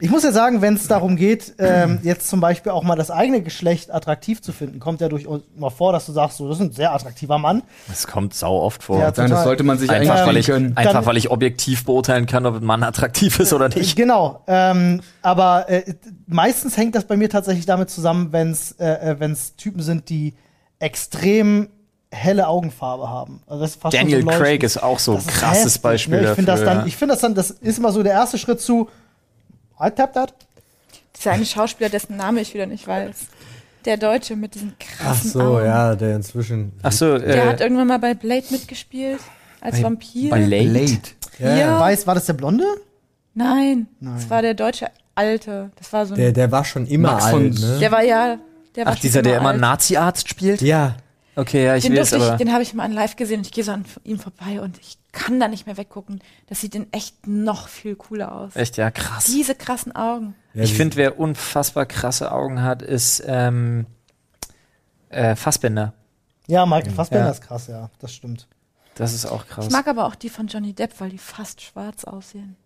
Ich muss ja sagen, wenn es darum geht, ähm, jetzt zum Beispiel auch mal das eigene Geschlecht attraktiv zu finden, kommt ja durchaus mal vor, dass du sagst, so, das ist ein sehr attraktiver Mann. Das kommt sau oft vor. Ja, das sollte man sich einfach, weil ich, können. einfach Dann- weil ich objektiv beurteilen kann, ob ein Mann attraktiv ist oder nicht. Genau. Ähm, aber äh, meistens hängt das bei mir tatsächlich damit zusammen, wenn es äh, äh, wenn's Typen sind, die extrem helle Augenfarbe haben. Also das ist fast schon Daniel so. Craig ist auch so ein krasses heftig, Beispiel ne? Ich finde das dafür. dann, ich finde das dann, das ist immer so der erste Schritt zu. I tap that. Dieser eine Schauspieler, dessen Name ich wieder nicht weiß. Der Deutsche mit diesen Ach krassen so, Augen. ja, der inzwischen. Ach so, Der äh, hat irgendwann mal bei Blade mitgespielt. Als Vampir. bei Late. Late. Ja, Ja. Weiß, war das der Blonde? Nein, Nein. das war der deutsche Alte. Das war so ein. Der, der war schon immer Max alt, ne? der war ja. Der war Ach, schon dieser, der immer alt. Nazi-Arzt spielt? ja. Okay, ja, ich den es durfte ich, aber. den habe ich mal an live gesehen und ich gehe so an ihm vorbei und ich kann da nicht mehr weggucken. Das sieht in echt noch viel cooler aus. Echt, ja, krass. Diese krassen Augen. Ja, ich finde, wer unfassbar krasse Augen hat, ist ähm, äh, Fassbinder. Ja, Michael Fassbender Ja. ist krass, ja, das stimmt. Das ist auch krass. Ich mag aber auch die von Johnny Depp, weil die fast schwarz aussehen.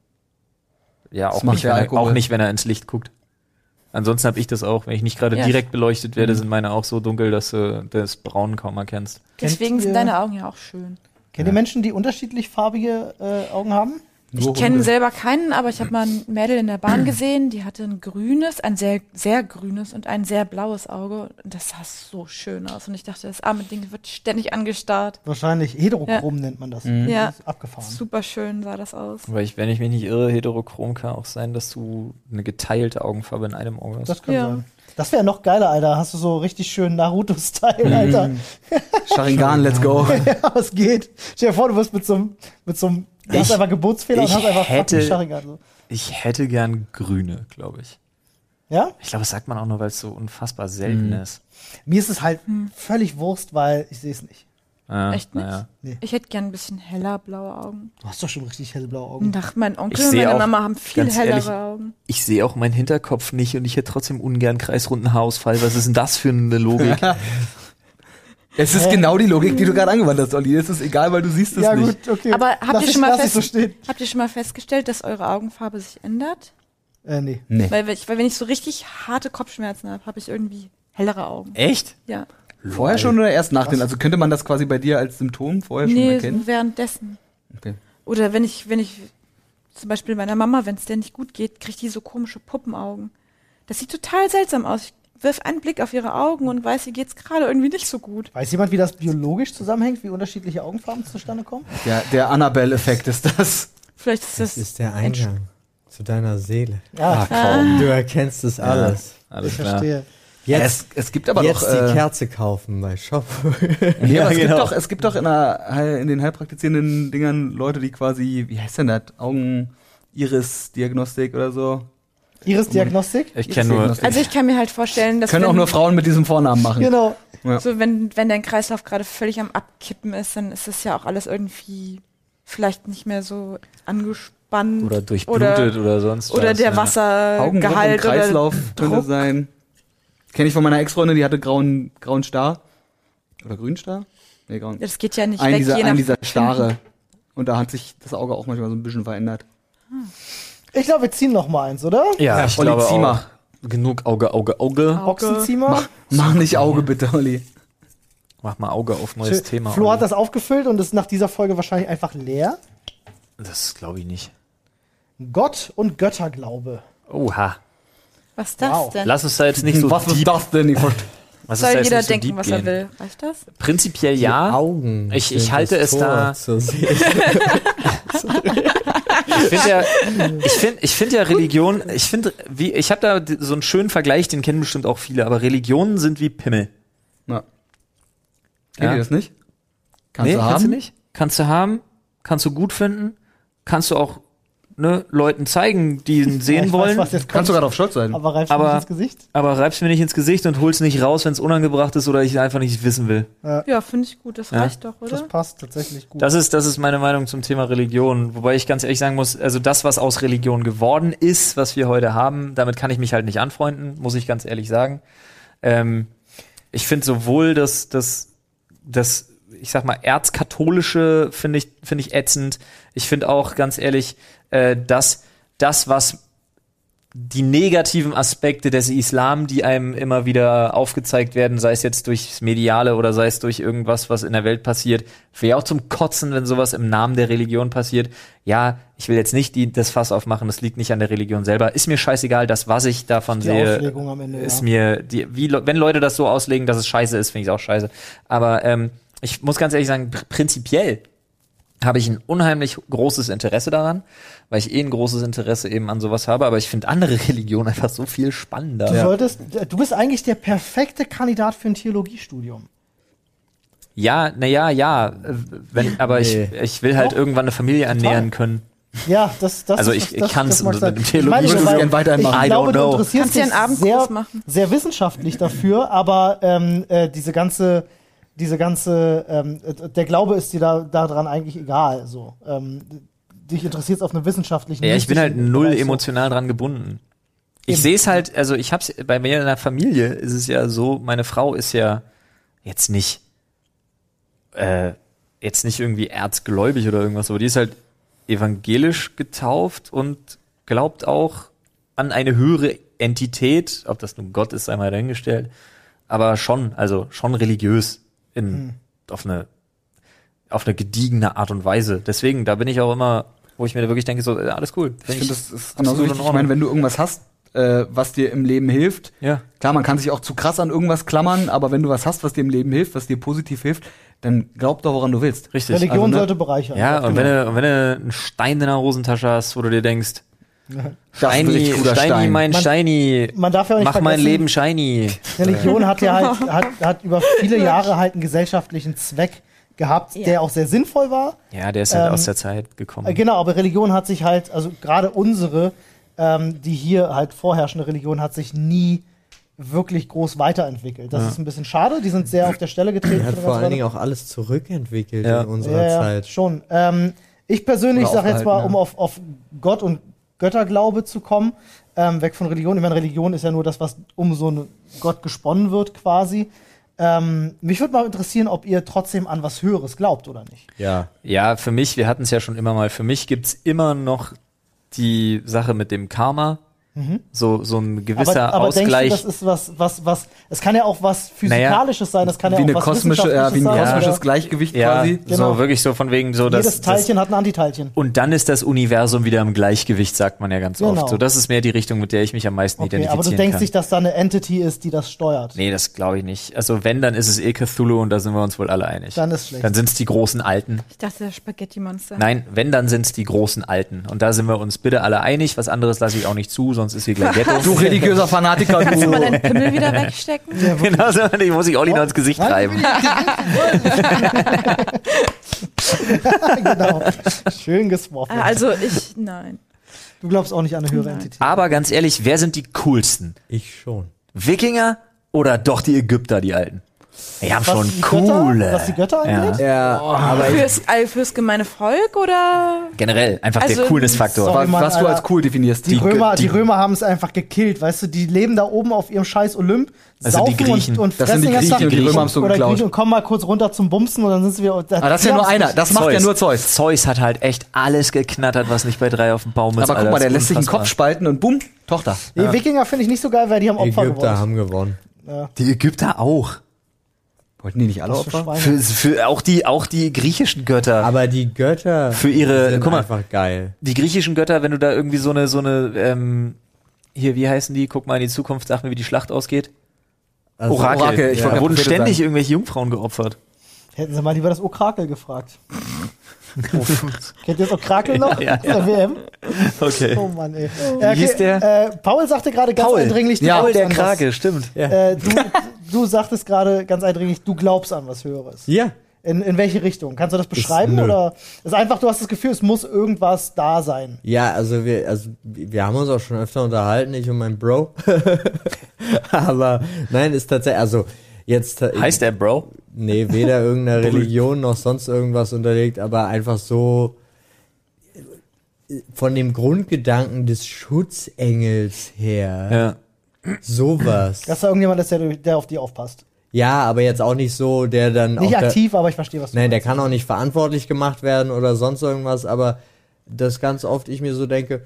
ja, auch nicht, wenn er, auch nicht, wenn er ins Licht guckt. Ansonsten habe ich das auch. Wenn ich nicht gerade Ja. direkt beleuchtet werde, sind meine auch so dunkel, dass du das Braun kaum erkennst. Deswegen sind deine Augen ja auch schön. Kennt ihr Menschen, die unterschiedlich farbige äh, Augen haben? Ich kenne selber keinen, aber ich habe mal ein Mädel in der Bahn gesehen, die hatte ein grünes, ein sehr, sehr grünes und ein sehr blaues Auge. Und das sah so schön aus. Und ich dachte, das arme Ding wird ständig angestarrt. Wahrscheinlich heterochrom nennt man das. Mhm. Ja. Das ist abgefahren. Super schön sah das aus. Weil ich, wenn ich mich nicht irre, heterochrom kann auch sein, dass du eine geteilte Augenfarbe in einem Auge hast. Das kann Ja. sein. Das wäre noch geiler, Alter. Hast du so richtig schön Naruto-Style, Alter. Sharingan, let's go. ja, es geht. Stell dir vor, du wirst mit so einem, mit so einem, du hast Ich- einfach Geburtsfehler und hast einfach hätte- fucking Sharingan. So. Ich hätte gern grüne, glaube ich. Ja? Ich glaube, das sagt man auch nur, weil es so unfassbar selten ist. Mir ist es halt völlig Wurst, weil ich sehe es nicht. Ja, Echt nicht? naja. Ich hätte gern ein bisschen heller blaue Augen. Du hast doch schon richtig hellblaue Augen. Ach, mein Onkel Ich und meine auch, Mama haben viel ganz hellere ehrlich, Augen. Ich sehe auch meinen Hinterkopf nicht und ich hätte trotzdem ungern kreisrunden Haarausfall. Was ist denn das für eine Logik? Es ist Hä? genau die Logik, die du gerade angewandt hast, Olli. Es ist egal, weil du siehst es ja, nicht. gut, okay. Aber habt ihr ich, schon fest- so. Habt ihr schon mal festgestellt, dass eure Augenfarbe sich ändert? Äh, nee. Nee. Weil, ich, weil wenn ich so richtig harte Kopfschmerzen habe, habe ich irgendwie hellere Augen. Echt? Ja. Vorher schon oder erst nach den? Also könnte man das quasi bei dir als Symptom vorher schon Nee, erkennen? so währenddessen. Okay. Oder wenn ich, wenn ich, zum Beispiel meiner Mama, wenn es der nicht gut geht, kriegt die so komische Puppenaugen. Das sieht total seltsam aus. Ich wirf einen Blick auf ihre Augen und weiß, ihr geht's gerade irgendwie nicht so gut. Weiß jemand, wie das biologisch zusammenhängt, wie unterschiedliche Augenfarben zustande kommen? Der, der Annabelle-Effekt ist das. Vielleicht ist Das das. ist der Eingang zu deiner Seele. Ja, kaum. Du erkennst es alles. Alles ich klar. verstehe. Jetzt, es, es gibt aber jetzt doch. die Äh, Kerze kaufen bei Shop. nee, Ja, aber es, genau. gibt doch, es gibt doch in, der, in den heilpraktizierenden Dingern Leute, die quasi, wie heißt denn das? Augen-Iris-Diagnostik oder so. Iris-Diagnostik? Ich kenne nur. Diagnostik. Also ich kann mir halt vorstellen, dass Können auch nur Frauen mit diesem Vornamen machen. Genau. so wenn, wenn dein Kreislauf gerade völlig am Abkippen ist, dann ist das ja auch alles irgendwie vielleicht nicht mehr so angespannt. Oder durchblutet oder, sonst Oder was, der ja. Wassergehalt oder Kreislauf könnte Druck. sein. Kenne ich von meiner Ex-Freundin, die hatte grauen, grauen Star. Oder grünen Star? Nee, grauen. Das geht ja nicht Ein weg, dieser, je ein dieser Stare. Und da hat sich das Auge auch manchmal so ein bisschen verändert. Ich glaube, wir ziehen noch mal eins, oder? Ja, ich Olli, glaube zieh auch. mal. Genug Auge, Auge, Auge. Ochsenziemer. Mach nicht Auge bitte, Olli. Mach mal Auge auf neues Schön. Thema. Flo Olli. hat das aufgefüllt und ist nach dieser Folge wahrscheinlich einfach leer. Das glaube ich nicht. Gott und Götterglaube. Oha. Was ist das Wow. denn? Lass uns da jetzt nicht so Was ist deep, das denn? Ich was ist da Soll jeder so denken, was er will. Reicht das? Prinzipiell Die ja. Augen. Ich- ich halte es Tor da-. Ich finde ja, ich finde, ich finde ja Religion, ich finde, wie, ich habe da so einen schönen Vergleich, den kennen bestimmt auch viele, aber Religionen sind wie Pimmel. Na. Kennt Ja. ihr das nicht? Kannst nee, du haben? kannst du nicht? Kannst du haben, kannst du gut finden, kannst du auch ne, Leuten zeigen, die ihn Ja, sehen ich wollen, Weiß, was jetzt Kannst kommt, du gerade auf Stolz sein. aber reibst du Aber- mich ins Gesicht? aber reib's mir nicht ins Gesicht und hol's nicht raus, wenn es unangebracht ist oder ich einfach nicht wissen will. Ja, finde ich gut. Das Ja. reicht doch, oder? Das passt tatsächlich gut. Das ist, das ist meine Meinung zum Thema Religion. Wobei ich ganz ehrlich sagen muss, also das, was aus Religion geworden ist, was wir heute haben, damit kann ich mich halt nicht anfreunden, muss ich ganz ehrlich sagen. Ähm, ich finde sowohl das, das, das, ich sag mal, erzkatholische finde ich, finde ich ätzend. Ich finde auch ganz ehrlich, äh, dass das, was die negativen Aspekte des Islam, die einem immer wieder aufgezeigt werden, sei es jetzt durchs Mediale oder sei es durch irgendwas, was in der Welt passiert, wäre auch zum Kotzen, wenn sowas im Namen der Religion passiert. Ja, ich will jetzt nicht die, das Fass aufmachen, das liegt nicht an der Religion selber. Ist mir scheißegal, das, was ich davon die sehe, Ende. ist ja. mir, die, wie, wenn Leute das so auslegen, dass es scheiße ist, finde ich es auch scheiße. Aber ähm, ich muss ganz ehrlich sagen, pr prinzipiell habe ich ein unheimlich großes Interesse daran, weil ich eh ein großes Interesse eben an sowas habe, aber ich finde andere Religionen einfach so viel spannender. Du solltest, du bist eigentlich der perfekte Kandidat für ein Theologiestudium. Ja, naja, ja, wenn, aber Nee. ich, ich will halt Doch. irgendwann eine Familie ernähren können. Ja, das, das Also ist, ich- das, ich das mag mit dem Ich meine, Theologiestudium weil- gern weiterhin machen. Ich I glaube, don't du know. interessierst Kannst dich einen Abendkurs sehr, machen. sehr wissenschaftlich dafür, aber ähm, äh, diese ganze diese ganze, ähm, der Glaube ist dir da daran eigentlich egal. So, ähm, dich interessiert es auf einer wissenschaftlichen. Ja, ich bin halt null Bereich so. emotional dran gebunden. Ich sehe es halt, also ich hab's bei mir in der Familie ist es ja so, meine Frau ist ja jetzt nicht äh, jetzt nicht irgendwie erzgläubig oder irgendwas, aber die ist halt evangelisch getauft und glaubt auch an eine höhere Entität, ob das nun Gott ist, sei mal dahingestellt, aber schon, also schon religiös in Hm. auf eine auf eine gediegene Art und Weise. Deswegen, da bin ich auch immer, wo ich mir wirklich denke, so, alles cool. Ich finde, das ist genauso wichtig. Ich meine, wenn du irgendwas hast, äh, was dir im Leben hilft, Ja. klar, man kann sich auch zu krass an irgendwas klammern, aber wenn du was hast, was dir im Leben hilft, was dir positiv hilft, dann glaub doch, woran du willst. Richtig. Religion Also, ne? sollte bereichern. Ja, und genau. wenn du, und wenn du einen Stein in der Hosentasche hast, wo du dir denkst, Das ist ein Steini, guter Steini, Stein. mein Man- Steini, man darf ja auch nicht mach mein Leben shiny. Religion hat ja halt, hat, hat über viele Jahre halt einen gesellschaftlichen Zweck gehabt, Ja. der auch sehr sinnvoll war. Ja, der ist halt Ähm, aus der Zeit gekommen. Äh, Genau, aber Religion hat sich halt, also gerade unsere, ähm, die hier halt vorherrschende Religion, hat sich nie wirklich groß weiterentwickelt. Das ist ein bisschen schade. Die sind sehr auf der Stelle getreten. Er hat vor allen Dingen auch alles zurückentwickelt Ja. in unserer ja, ja, Zeit. Schon. Ähm, ich persönlich sage jetzt mal, um ja. auf, auf Gott und Götterglaube zu kommen, ähm, weg von Religion. Ich meine, Religion ist ja nur das, was um so einen Gott gesponnen wird, quasi. Ähm, mich würde mal interessieren, ob ihr trotzdem an was Höheres glaubt oder nicht. Ja. Ja, für mich, wir hatten es ja schon immer mal, für mich gibt's immer noch die Sache mit dem Karma. So, so ein gewisser aber aber denkst Ausgleich. du, das ist was, was, was, es kann ja auch was Physikalisches sein, das kann ja wie auch eine was kosmische, ja, wie ein sein, kosmisches Gleichgewicht ja, quasi. Genau. so wirklich so von wegen so, dass Jedes Teilchen hat ein Antiteilchen. und dann ist das Universum wieder im Gleichgewicht, sagt man ja ganz Genau. oft. So, das ist mehr die Richtung, mit der ich mich am meisten Okay, identifizieren aber du denkst kann. nicht, dass da eine Entity ist, die das steuert. Nee, das glaube ich nicht. Also wenn, dann ist es eh Cthulhu und da sind wir uns wohl alle einig. Dann ist schlecht. Dann sind es die großen Alten. Ich dachte, das Spaghetti-Monster. Nein, wenn, dann sind es die großen Alten. Und da sind wir uns bitte alle einig. Was anderes lasse ich auch nicht zu, sonst ist hier gleich Ghetto. Du religiöser Fanatiker, Kannst du mal du. deinen Pimmel wieder wegstecken? genau so, ich muss ich Olli noch ins Gesicht treiben. genau. Schön geswaffelt. Ah, Also ich, nein. du glaubst auch nicht an eine höhere Nein. Entität. Aber ganz ehrlich, wer sind die coolsten? Ich schon. Wikinger oder doch die Ägypter, die Alten? Die haben Was schon die coole. Götter, was die Götter angeht? Ja, aber ich, Fürs, äh, fürs gemeine Volk oder? Generell, einfach der Also, Coolness-Faktor. sorry, Was, was du als cool definierst. Die, Römer, die, die- Römer haben es einfach gekillt, weißt du, die leben da oben auf ihrem scheiß Olymp, Das sind die saufen Griechen. und, und Das fressen sind die Griechen die Römer haben's so oder geklaut. Griechen und kommen mal kurz runter zum Bumsen und dann sind sie wieder. Aber Ah, das ist ja nur einer. Das macht ja nur Zeus. Zeus hat halt echt alles geknattert, was nicht bei drei auf dem Baum ist. Aber guck mal, der das lässt sich den. Kopf spalten und bumm, Tochter. Die Wikinger finde ich nicht so geil, weil die haben Opfer Ägypter gewonnen. haben gewonnen. Die Ägypter auch. Wollten die nicht alle Opfer? Für, für auch die auch die griechischen Götter. Aber die Götter Für ihre- sind guck mal. einfach geil. die griechischen Götter, wenn du da irgendwie so eine so eine ähm, hier wie heißen die? Guck mal in die Zukunft, sag mir, wie die Schlacht ausgeht. Also, Orakel. Orakel, ich da wollte wurden ständig sagen. irgendwelche Jungfrauen geopfert. Hätten sie mal lieber das Orakel gefragt. Kennt ihr das Orakel noch? Ja, ja, ja. Der WM? Okay. Oh Mann, ey. Wie hieß der? Äh, Paul sagte gerade ganz Paul. eindringlich, du Ja, Paul glaubst der an was. Krake, stimmt. Äh, du, du sagtest gerade ganz eindringlich, du glaubst an was Höheres. Ja. In, in welche Richtung? Kannst du das beschreiben? nö. oder ist einfach, du hast das Gefühl, es muss irgendwas da sein. Ja, also wir, also wir haben uns auch schon öfter unterhalten, ich und mein Bro. Aber nein, ist tatsächlich, also jetzt Heißt der Bro? Nee, weder irgendeiner Religion noch sonst irgendwas unterlegt, aber einfach so äh, von dem Grundgedanken des Schutzengels her. Ja. Sowas. Dass da irgendjemand ist, der, der auf die aufpasst. Ja, aber jetzt auch nicht so, der dann Nicht auch da- aktiv, aber ich verstehe, was du Nein, der meinst. kann auch nicht verantwortlich gemacht werden oder sonst irgendwas, aber das ganz oft ich mir so denke,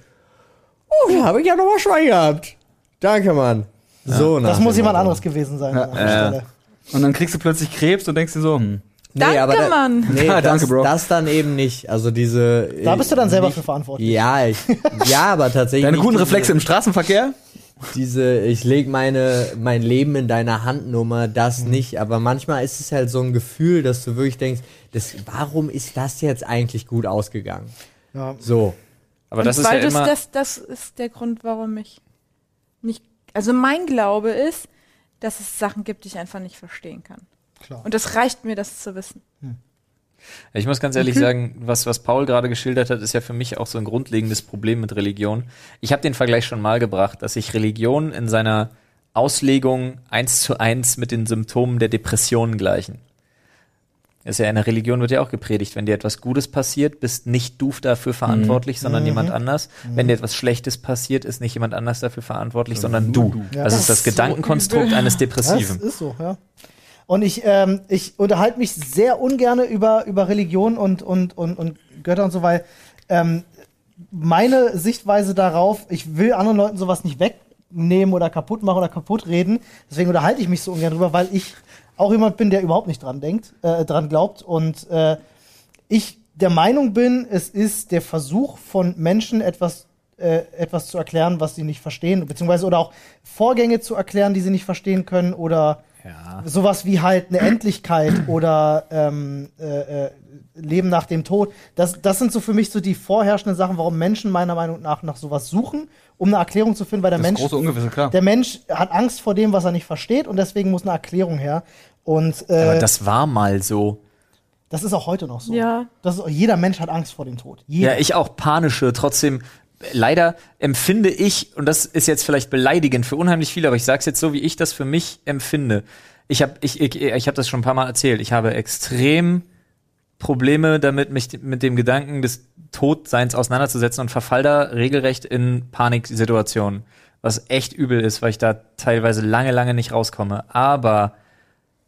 oh, da habe ich ja noch mal Schwein gehabt. Danke, Mann. So, Das muss jemand anderes gewesen sein. Ja. an der. Stelle. Und dann kriegst du plötzlich Krebs und denkst dir so, hm. Danke, aber da, Mann. Nee, das, danke, Bro. das dann eben nicht. Also diese. Da bist du dann selber nicht, für verantwortlich. Ja, ich, ja, aber tatsächlich. deine guten diese- Reflexe im Straßenverkehr? Diese, ich leg meine, mein Leben in deiner Handnummer, das Mhm. nicht. Aber manchmal ist es halt so ein Gefühl, dass du wirklich denkst, das, warum ist das jetzt eigentlich gut ausgegangen? Ja. So. Aber Und das ist weil ja das, immer. das, das ist der Grund, warum ich. Also mein Glaube ist, dass es Sachen gibt, die ich einfach nicht verstehen kann. Klar. Und das reicht mir, das zu wissen. Ich muss ganz ehrlich sagen, was, was Paul gerade geschildert hat, ist ja für mich auch so ein grundlegendes Problem mit Religion. Ich habe den Vergleich schon mal gebracht, dass sich Religion in seiner Auslegung eins zu eins mit den Symptomen der Depression gleichen. Ist ja in der Religion wird ja auch gepredigt, wenn dir etwas Gutes passiert, bist nicht du dafür verantwortlich, sondern jemand anders. Wenn dir etwas Schlechtes passiert, ist nicht jemand anders dafür verantwortlich, sondern du. Ja. das ist das Das ist so Gedankenkonstrukt übel. eines Das Depressiven. ist so, ja. Und ich, ähm, ich unterhalte mich sehr ungerne über, über Religion und, und, und, und Götter und so, weil ähm, meine Sichtweise darauf, ich will anderen Leuten sowas nicht wegnehmen oder kaputt machen oder kaputt reden. Deswegen unterhalte ich mich so ungern drüber, weil ich auch jemand bin, der überhaupt nicht dran denkt, äh, dran glaubt. Und äh, ich der Meinung bin, es ist der Versuch von Menschen, etwas, äh, etwas zu erklären, was sie nicht verstehen, beziehungsweise oder auch Vorgänge zu erklären, die sie nicht verstehen können, oder Ja. sowas wie halt eine Endlichkeit oder ähm, äh, äh, Leben nach dem Tod. Das, das sind so für mich so die vorherrschenden Sachen, warum Menschen meiner Meinung nach nach sowas suchen, um eine Erklärung zu finden, weil der Das Mensch große Ungewisse, klar. der Mensch hat Angst vor dem, was er nicht versteht und deswegen muss eine Erklärung her. Und äh, Aber das, das war mal so. ist auch heute noch so. Ja. Das ist, jeder Mensch hat Angst vor dem Tod. Jeder. Ja, ich auch panische. Trotzdem, leider empfinde ich, und das ist jetzt vielleicht beleidigend für unheimlich viele, aber ich sage es jetzt so, wie ich das für mich empfinde. Ich habe ich, ich, ich hab das schon ein paar Mal erzählt. Ich habe extrem Probleme damit, mich mit dem Gedanken des Todseins auseinanderzusetzen und verfall da regelrecht in Paniksituationen. Was echt übel ist, weil ich da teilweise lange, lange nicht rauskomme. Aber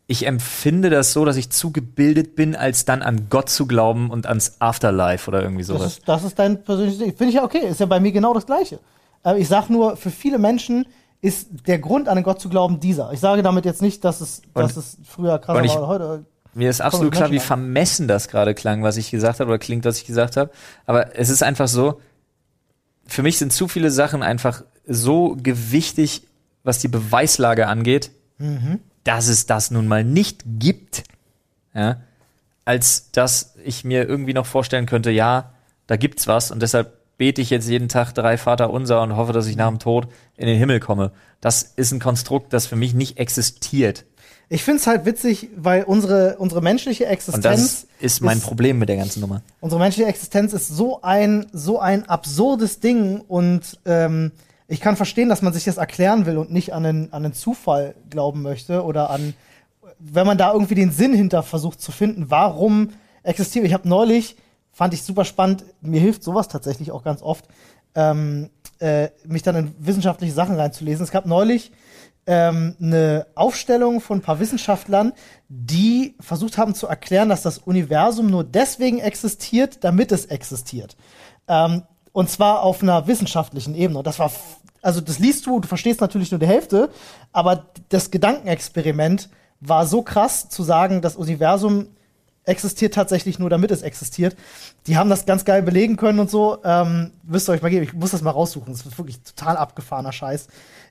ich empfinde das so, dass ich zu gebildet bin, als dann an Gott zu glauben und ans Afterlife oder irgendwie Das sowas. ist, das ist dein persönliches Ding. Finde ich ja okay. Ist ja bei mir genau das Gleiche. Aber ich sag nur, für viele Menschen ist der Grund, an den Gott zu glauben, dieser. Ich sage damit jetzt nicht, dass es, dass es früher krasser und ich- war oder heute. Mir ist absolut klar, wie vermessen das gerade klang, was ich gesagt habe, oder klingt, was ich gesagt habe. Aber es ist einfach so, für mich sind zu viele Sachen einfach so gewichtig, was die Beweislage angeht, Mhm. dass es das nun mal nicht gibt, ja, als dass ich mir irgendwie noch vorstellen könnte, ja, da gibt's was und deshalb bete ich jetzt jeden Tag drei Vater unser und hoffe, dass ich nach dem Tod in den Himmel komme. Das ist ein Konstrukt, das für mich nicht existiert. Ich finde es halt witzig, weil unsere, unsere menschliche Und Existenz. das ist mein ist- Problem mit der ganzen Nummer. Unsere menschliche Existenz ist so ein, so ein absurdes Ding und ähm, ich kann verstehen, dass man sich das erklären will und nicht an den, an den Zufall glauben möchte oder an, wenn man da irgendwie den Sinn hinter versucht zu finden, warum existiert. Ich habe neulich, fand ich super spannend, mir hilft sowas tatsächlich auch ganz oft, ähm, äh, mich dann in wissenschaftliche Sachen reinzulesen. Es gab neulich ähm, eine Aufstellung von ein paar Wissenschaftlern, die versucht haben zu erklären, dass das Universum nur deswegen existiert, damit es existiert. Ähm, und zwar auf einer wissenschaftlichen Ebene. Und das war, also das liest du, du verstehst natürlich nur die Hälfte, aber das Gedankenexperiment war so krass zu sagen, das Universum existiert tatsächlich nur, damit es existiert. Die haben das ganz geil belegen können und so. Ähm, müsst ihr euch mal geben. Ich muss das mal raussuchen. Das ist wirklich total abgefahrener Scheiß.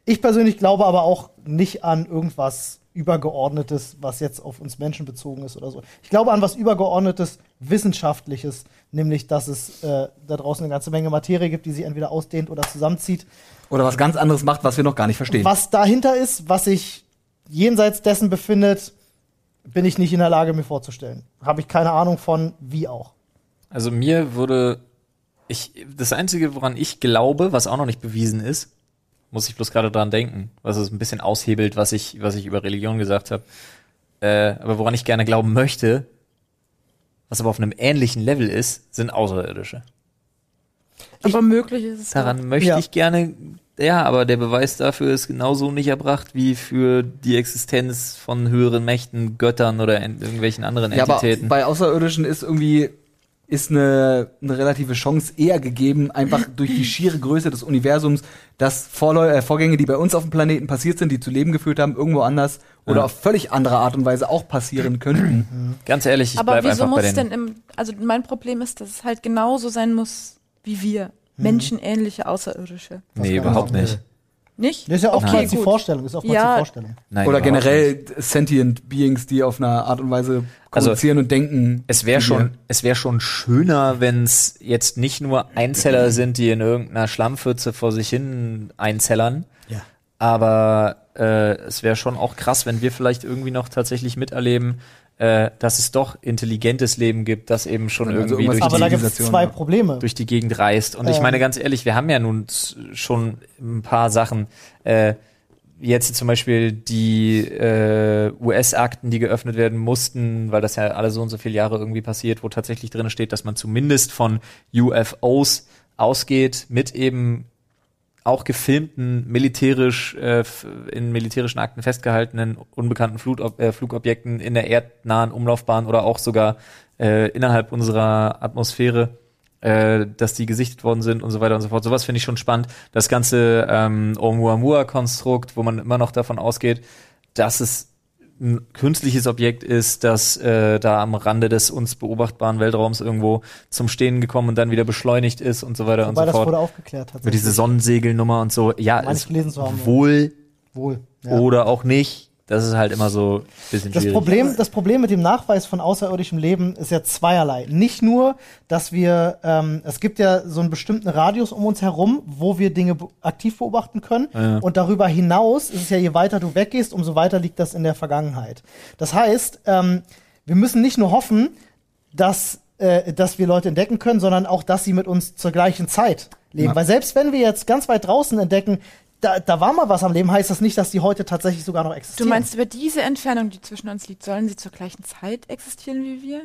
Ich persönlich glaube aber auch nicht an irgendwas Übergeordnetes, was jetzt auf uns Menschen bezogen ist oder so. Ich glaube an was Übergeordnetes, Wissenschaftliches, nämlich, dass es äh, da draußen eine ganze Menge Materie gibt, die sich entweder ausdehnt oder zusammenzieht. Oder was ganz anderes macht, was wir noch gar nicht verstehen. Was dahinter ist, was sich jenseits dessen befindet, bin ich nicht in der Lage, mir vorzustellen. Habe ich keine Ahnung von, wie auch. Also mir würde ich das einzige, woran ich glaube, was auch noch nicht bewiesen ist, muss ich bloß gerade dran denken, was es ein bisschen aushebelt, was ich was ich über Religion gesagt habe. Äh, aber woran ich gerne glauben möchte, was aber auf einem ähnlichen Level ist, sind Außerirdische. Aber möglich ist es. Daran möchte Ja. ich gerne, ja, aber der Beweis dafür ist genauso nicht erbracht wie für die Existenz von höheren Mächten, Göttern oder en- irgendwelchen anderen Ja, aber Entitäten. bei Außerirdischen ist irgendwie ist eine, eine relative Chance eher gegeben, einfach durch die schiere Größe des Universums, dass Vorläu äh, Vorgänge, die bei uns auf dem Planeten passiert sind, die zu Leben geführt haben, irgendwo anders oder Ja. auf völlig andere Art und Weise auch passieren könnten. Ganz ehrlich, ich Aber wieso einfach bei muss den. denn im, also mein Problem ist, dass es halt genauso sein muss wie wir. Mhm. Menschenähnliche Außerirdische. nee, überhaupt nicht. Nicht? Das ist ja oftmals Okay, die gut. Vorstellung. Das ist oftmals Ja. die Vorstellung. Nein, oder generell sentient Beings, die auf eine Art und Weise Also, kommunizieren und denken. Es wäre schon, es wäre schon schöner, wenn es jetzt nicht nur Einzeller sind, die in irgendeiner Schlammpfütze vor sich hin einzellern. Ja. Aber äh, es wäre schon auch krass, wenn wir vielleicht irgendwie noch tatsächlich miterleben, äh, dass es doch intelligentes Leben gibt, das eben schon Also irgendwie durch Aber die, da es Zivilisation, zwei. Probleme. durch die Gegend reist. Und ich Ähm. meine ganz ehrlich, wir haben ja nun schon ein paar Sachen. Äh, jetzt zum Beispiel die äh, US-Akten, die geöffnet werden mussten, weil das ja alle so und so viele Jahre irgendwie passiert, wo tatsächlich drin steht, dass man zumindest von UFOs ausgeht, mit eben auch gefilmten, militärisch äh, in militärischen Akten festgehaltenen, unbekannten Flug, äh, Flugobjekten in der erdnahen Umlaufbahn oder auch sogar äh, innerhalb unserer Atmosphäre, äh, dass die gesichtet worden sind und so weiter und so fort. Sowas finde ich schon spannend. Das ganze ähm, Oumuamua-Konstrukt, wo man immer noch davon ausgeht, dass es ein künstliches Objekt ist, das äh, da am Rande des uns beobachtbaren Weltraums irgendwo zum Stehen gekommen und dann wieder beschleunigt ist und so weiter Wobei und so das fort. wurde aufgeklärt Über tatsächlich. diese Sonnensegelnummer und so. Ja, ist wohl Wohl. Ja. oder auch nicht. Das ist halt immer so ein bisschen Das schwierig. Problem, das Problem mit dem Nachweis von außerirdischem Leben ist ja zweierlei. Nicht nur, dass wir, ähm, es gibt ja so einen bestimmten Radius um uns herum, wo wir Dinge aktiv beobachten können. Und darüber hinaus ist es ja, je weiter du weggehst, umso weiter liegt das in der Vergangenheit. Das heißt, ähm, wir müssen nicht nur hoffen, dass, äh, dass wir Leute entdecken können, sondern auch, dass sie mit uns zur gleichen Zeit leben. Ja. Weil selbst wenn wir jetzt ganz weit draußen entdecken, da, da war mal was am Leben, heißt das nicht, dass die heute tatsächlich sogar noch Du existieren. meinst, über diese Entfernung, die zwischen uns liegt, sollen sie zur gleichen Zeit existieren wie wir?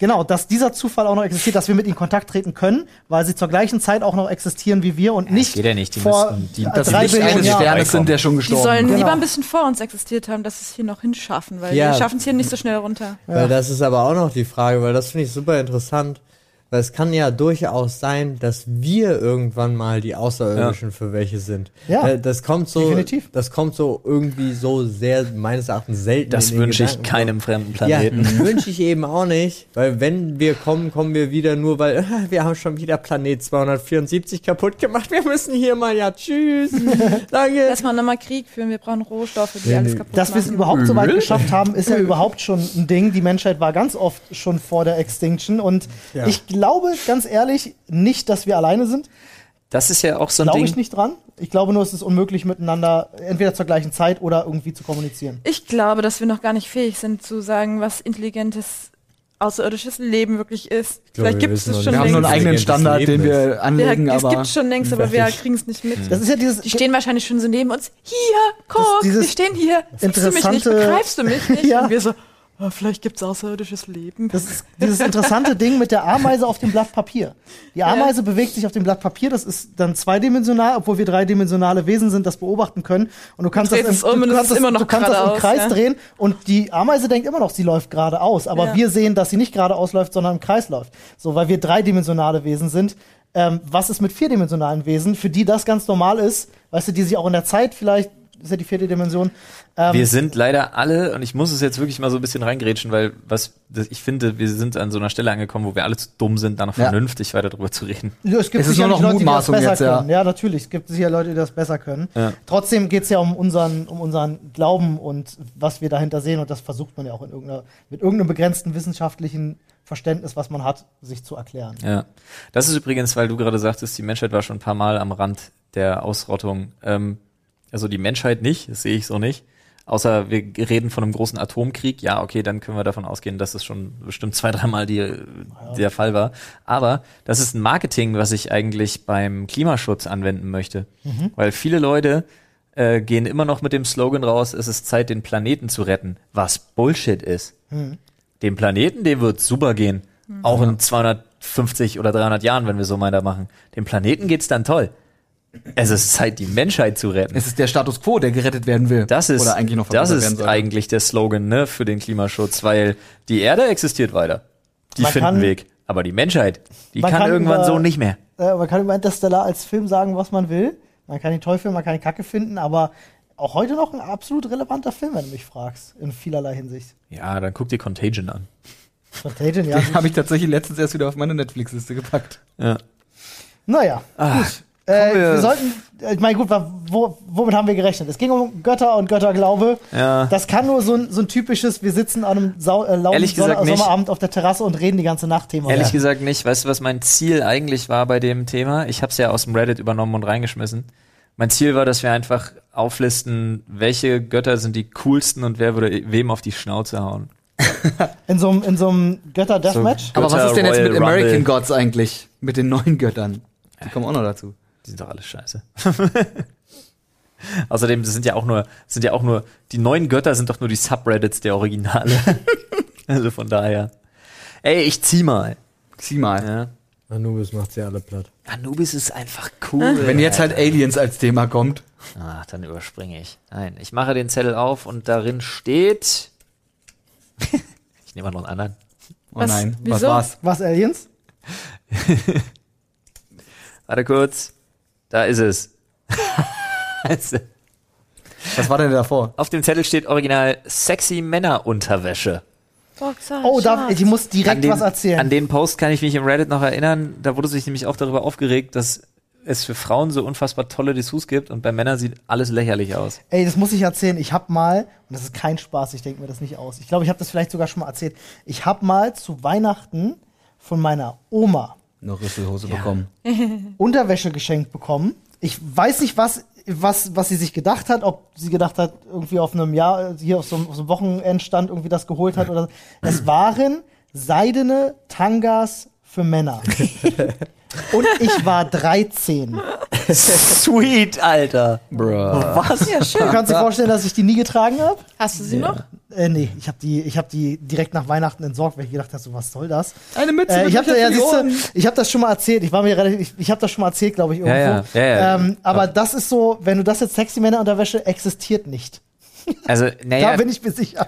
Genau, dass dieser Zufall auch noch existiert, dass wir mit ihnen in Kontakt treten können, weil sie zur gleichen Zeit auch noch existieren wie wir und nicht geht ja nicht, die vor müssten- die- Das drei Licht Billionen eines. Sternes sind, der schon Die gestorben. sollen Genau. lieber ein bisschen vor uns existiert haben, dass sie es hier noch hinschaffen, weil Ja. wir schaffen es hier nicht so schnell runter. Weil das ist aber auch noch die Frage, weil das finde ich super interessant. Weil es kann ja durchaus sein, dass wir irgendwann mal die Außerirdischen für welche sind. Ja. Äh, Das kommt so, Definitiv. das kommt so irgendwie so sehr, meines Erachtens selten. das wünsche ich keinem fremden Ja, Planeten. wünsche ich eben auch nicht, weil wenn wir kommen, kommen wir wieder nur, weil äh, wir haben schon wieder Planet 274 kaputt gemacht. Wir müssen hier mal, ja, tschüss, danke. Lass mal nochmal Krieg führen, wir brauchen Rohstoffe, die Nee, alles kaputt Dass wir es machen. überhaupt so weit geschafft haben, ist ja überhaupt schon ein Ding. Die Menschheit war ganz oft schon vor der Extinction und Ja. ich glaube, ganz ehrlich, nicht, dass wir alleine sind. Das ist ja auch so ein Glaube Ding. ich nicht dran. Ich glaube nur, es ist unmöglich, miteinander entweder zur gleichen Zeit oder irgendwie zu kommunizieren. Ich glaube, dass wir noch gar nicht fähig sind zu sagen, was intelligentes außerirdisches Leben wirklich ist. glaube, Vielleicht gibt es es noch schon Wir haben längst. nur einen eigenen Standard, den wir Ja, anlegen, es aber gibt schon längst, aber wir kriegen es nicht mit. Das ist ja dieses. Die stehen wahrscheinlich schon so neben uns. Hier, guck, wir stehen hier. Siehst du mich nicht? interessante- Begreifst du mich nicht? Ja. Und wir so, vielleicht gibt es außerirdisches Leben. Das ist dieses interessante Ding mit der Ameise auf dem Blatt Papier. Die Ameise bewegt sich auf dem Blatt Papier, das ist dann zweidimensional, obwohl wir dreidimensionale Wesen sind, das beobachten können. Und du kannst Du das, im, um du kannst das, du kannst das Kreis ja. drehen und die Ameise denkt immer noch, sie läuft geradeaus. Aber Ja. wir sehen, dass sie nicht geradeaus läuft, sondern im Kreis läuft. So, weil wir dreidimensionale Wesen sind. Ähm, was ist mit vierdimensionalen Wesen, für die das ganz normal ist, weißt du, die sich auch in der Zeit vielleicht, ist ja die vierte Dimension, ähm, Wir sind leider alle, und ich muss es jetzt wirklich mal so ein bisschen reingrätschen, weil was das, ich finde, wir sind an so einer Stelle angekommen, wo wir alle zu dumm sind, da noch Ja. vernünftig weiter drüber zu reden. Ja, es gibt Es nur noch Leute, die das Mutmaßung besser jetzt, ja. können. Ja. natürlich. Es gibt sicher Leute, die das besser können. Ja. Trotzdem geht es ja um unseren, um unseren Glauben und was wir dahinter sehen. Und das versucht man ja auch in irgendeiner, mit irgendeinem begrenzten wissenschaftlichen Verständnis, was man hat, sich zu erklären. Ja. Das ist übrigens, weil du gerade sagtest, die Menschheit war schon ein paar Mal am Rand der Ausrottung. Ähm, also die Menschheit nicht, das sehe ich so nicht. Außer wir reden von einem großen Atomkrieg, ja, okay, dann können wir davon ausgehen, dass es schon bestimmt zwei, dreimal die, der Fall war. Aber das ist ein Marketing, was ich eigentlich beim Klimaschutz anwenden möchte. Weil viele Leute äh, gehen immer noch mit dem Slogan raus, es ist Zeit, den Planeten zu retten, was Bullshit ist. Dem Planeten, dem wird super gehen. Auch in 250 oder 300 Jahren, wenn wir so weitermachen. Dem Planeten geht's dann toll. Es ist Zeit, die Menschheit zu retten. es ist der Status quo, der gerettet werden will. Das ist, Oder eigentlich noch das ist soll. eigentlich der Slogan ne, für den Klimaschutz, weil die Erde existiert weiter. Die Man finden kann- einen Weg. Aber die Menschheit, die kann, kann irgendwann über- so nicht mehr. Äh, man kann über Interstellar als Film sagen, was man will. Man kann ihn toll finden, man kann ihn kacke finden, aber auch heute noch ein absolut relevanter Film, wenn du mich fragst, in vielerlei Hinsicht. Ja, dann guck dir Contagion an. Contagion, ja. Den habe ich tatsächlich letztens erst wieder auf meine Netflix-Liste gepackt. Ja. Naja, Ah, gut. Äh, wir- wir sollten, äh, ich meine, gut, wo, womit haben wir gerechnet? Es ging um Götter und Götterglaube. Ja. Das kann nur so ein, so ein typisches, wir sitzen an einem sau, äh, lauen nicht. Sommerabend auf der Terrasse und reden die ganze Nacht Thema. Ehrlich sein. gesagt nicht. Weißt du, was mein Ziel eigentlich war bei dem Thema? Ich habe es ja aus dem Reddit übernommen und reingeschmissen. Mein Ziel war, dass wir einfach auflisten, welche Götter sind die coolsten und wer würde wem auf die Schnauze hauen. In so einem, in so einem Götter-Deathmatch? Aber was ist denn jetzt mit American Rumble. Gods eigentlich? Mit den neuen Göttern? Die kommen auch noch dazu. Die sind doch alle scheiße. Außerdem das sind ja auch nur, sind ja auch nur, die neuen Götter sind doch nur die Subreddits der Originale. also von daher. Ey, ich zieh mal. Zieh mal. Ja. Anubis macht sie alle platt. Anubis ist einfach cool. Wenn jetzt halt Aliens als Thema kommt. Ach, dann überspringe ich. Nein, ich mache den Zettel auf und darin steht. ich nehme mal noch einen anderen. Oh Was? nein, was Wieso? war's? Was, Aliens? Warte kurz. Da ist es. Was war denn davor? Auf dem Zettel steht original sexy Männerunterwäsche. Boxer, Oh, da, ich muss direkt den, was erzählen. An den Post kann ich mich im Reddit noch erinnern. Da wurde sich nämlich auch darüber aufgeregt, dass es für Frauen so unfassbar tolle Dessous gibt und bei Männern sieht alles lächerlich aus. Ey, das muss ich erzählen. Ich hab mal, und das ist kein Spaß, ich denke mir das nicht aus. Ich glaube, ich habe das vielleicht sogar schon mal erzählt. Ich hab mal zu Weihnachten von meiner Oma Eine Rüsselhose bekommen. Unterwäsche geschenkt bekommen. Ich weiß nicht, was, was, was sie sich gedacht hat, ob sie gedacht hat, irgendwie auf einem Jahr, hier auf so, einem- auf so einem Wochenendstand irgendwie das geholt hat oder so. Es waren seidene Tangas für Männer. Und ich war 13. Sweet, Alter. Bruh. Was? Ja, Du schön. kannst dir vorstellen, dass ich die nie getragen habe? Hast du sie noch? Äh, nee, ich habe die, ich hab die direkt nach Weihnachten entsorgt, weil ich gedacht habe, so, was soll das? Eine Mütze Äh, mit ich habe ja, habe das schon mal erzählt. Ich war mir relativ, ich, ich habe das schon mal erzählt, glaube ich, irgendwo. Ja, ja, ja, ja. Ähm, aber das ist so, wenn du das jetzt sexy Männerunterwäsche existiert nicht. Also, naja, Da bin ich mir sicher.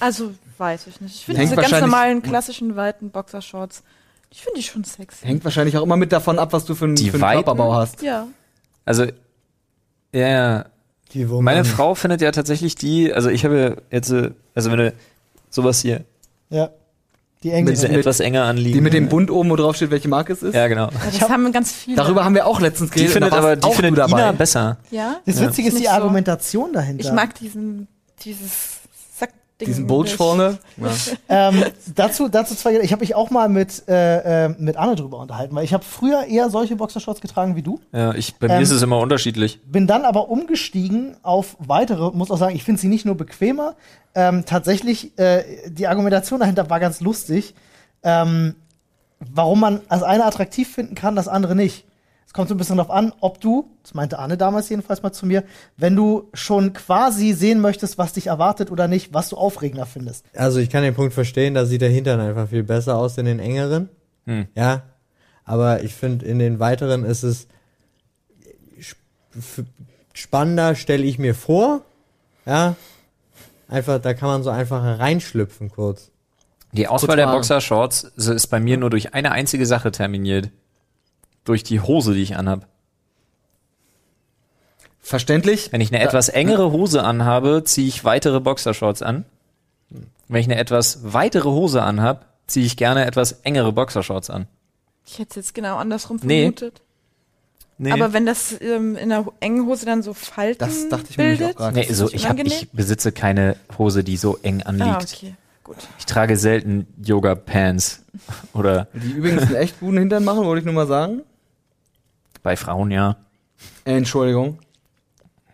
Also, weiß ich nicht. Ich finde diese ganz normalen, klassischen, weiten Boxershorts, ich finde die schon sexy. Hängt wahrscheinlich auch immer mit davon ab, was du für, einen- Die für einen? Körperbau hast. Ja. also, ja, ja. Die, wo Meine Frau findet ja tatsächlich die, also ich habe jetzt, äh, also wenn du sowas hier, Ja. Die Engel. diese mit- etwas enger anliegen. Die mit dem Bund oben, wo drauf steht, welche Marke es ist. Ja, genau. Ja, das haben ganz viele. Darüber haben wir auch letztens Die geredet. findet da warst aber, die findet. Ina besser. Ja? Das Ja. Witzige ist die. Argumentation dahinter. Ich mag diesen, dieses. Diesen Bulge vorne. Ja. ähm, dazu, dazu zwei, ich habe mich auch mal mit, äh, äh, mit Anne drüber unterhalten, weil ich habe früher eher solche Boxershorts getragen wie du. Ja, ich, bei mir Ähm, ist es immer unterschiedlich. Bin dann aber umgestiegen auf weitere, muss auch sagen, ich finde sie nicht nur bequemer, ähm, tatsächlich, äh, die Argumentation dahinter war ganz lustig, ähm, warum man das eine attraktiv finden kann, das andere nicht. Es kommt so ein bisschen darauf an, ob du, das meinte Anne damals jedenfalls mal zu mir, wenn du schon quasi sehen möchtest, was dich erwartet oder nicht, was du aufregender findest. Also ich kann den Punkt verstehen, da sieht der Hintern einfach viel besser aus in den engeren. Hm. Ja. Aber ich finde, in den weiteren ist es spannender, stelle ich mir vor. Ja. Einfach, da kann man so einfach reinschlüpfen kurz. Die Auswahl der. Boxershorts ist bei mir nur durch eine einzige Sache terminiert. Durch die Hose, die ich anhab. Verständlich. Wenn ich eine etwas engere Hose anhabe, ziehe ich weitere Boxershorts an. Wenn ich eine etwas weitere Hose anhab, ziehe ich gerne etwas engere Boxershorts an. Ich hätte es jetzt genau andersrum Nee. vermutet. Nee, Aber wenn das ähm, in der engen Hose dann so Falten Das dachte ich mir nämlich bildet, auch gerade. nee so, ich, hab, ich besitze keine Hose, die so eng anliegt. Ah, okay. Gut. Ich trage selten Yoga-Pants. Oder Die übrigens einen echt guten Hintern machen, wollte ich nur mal sagen. Bei Frauen, ja. Entschuldigung.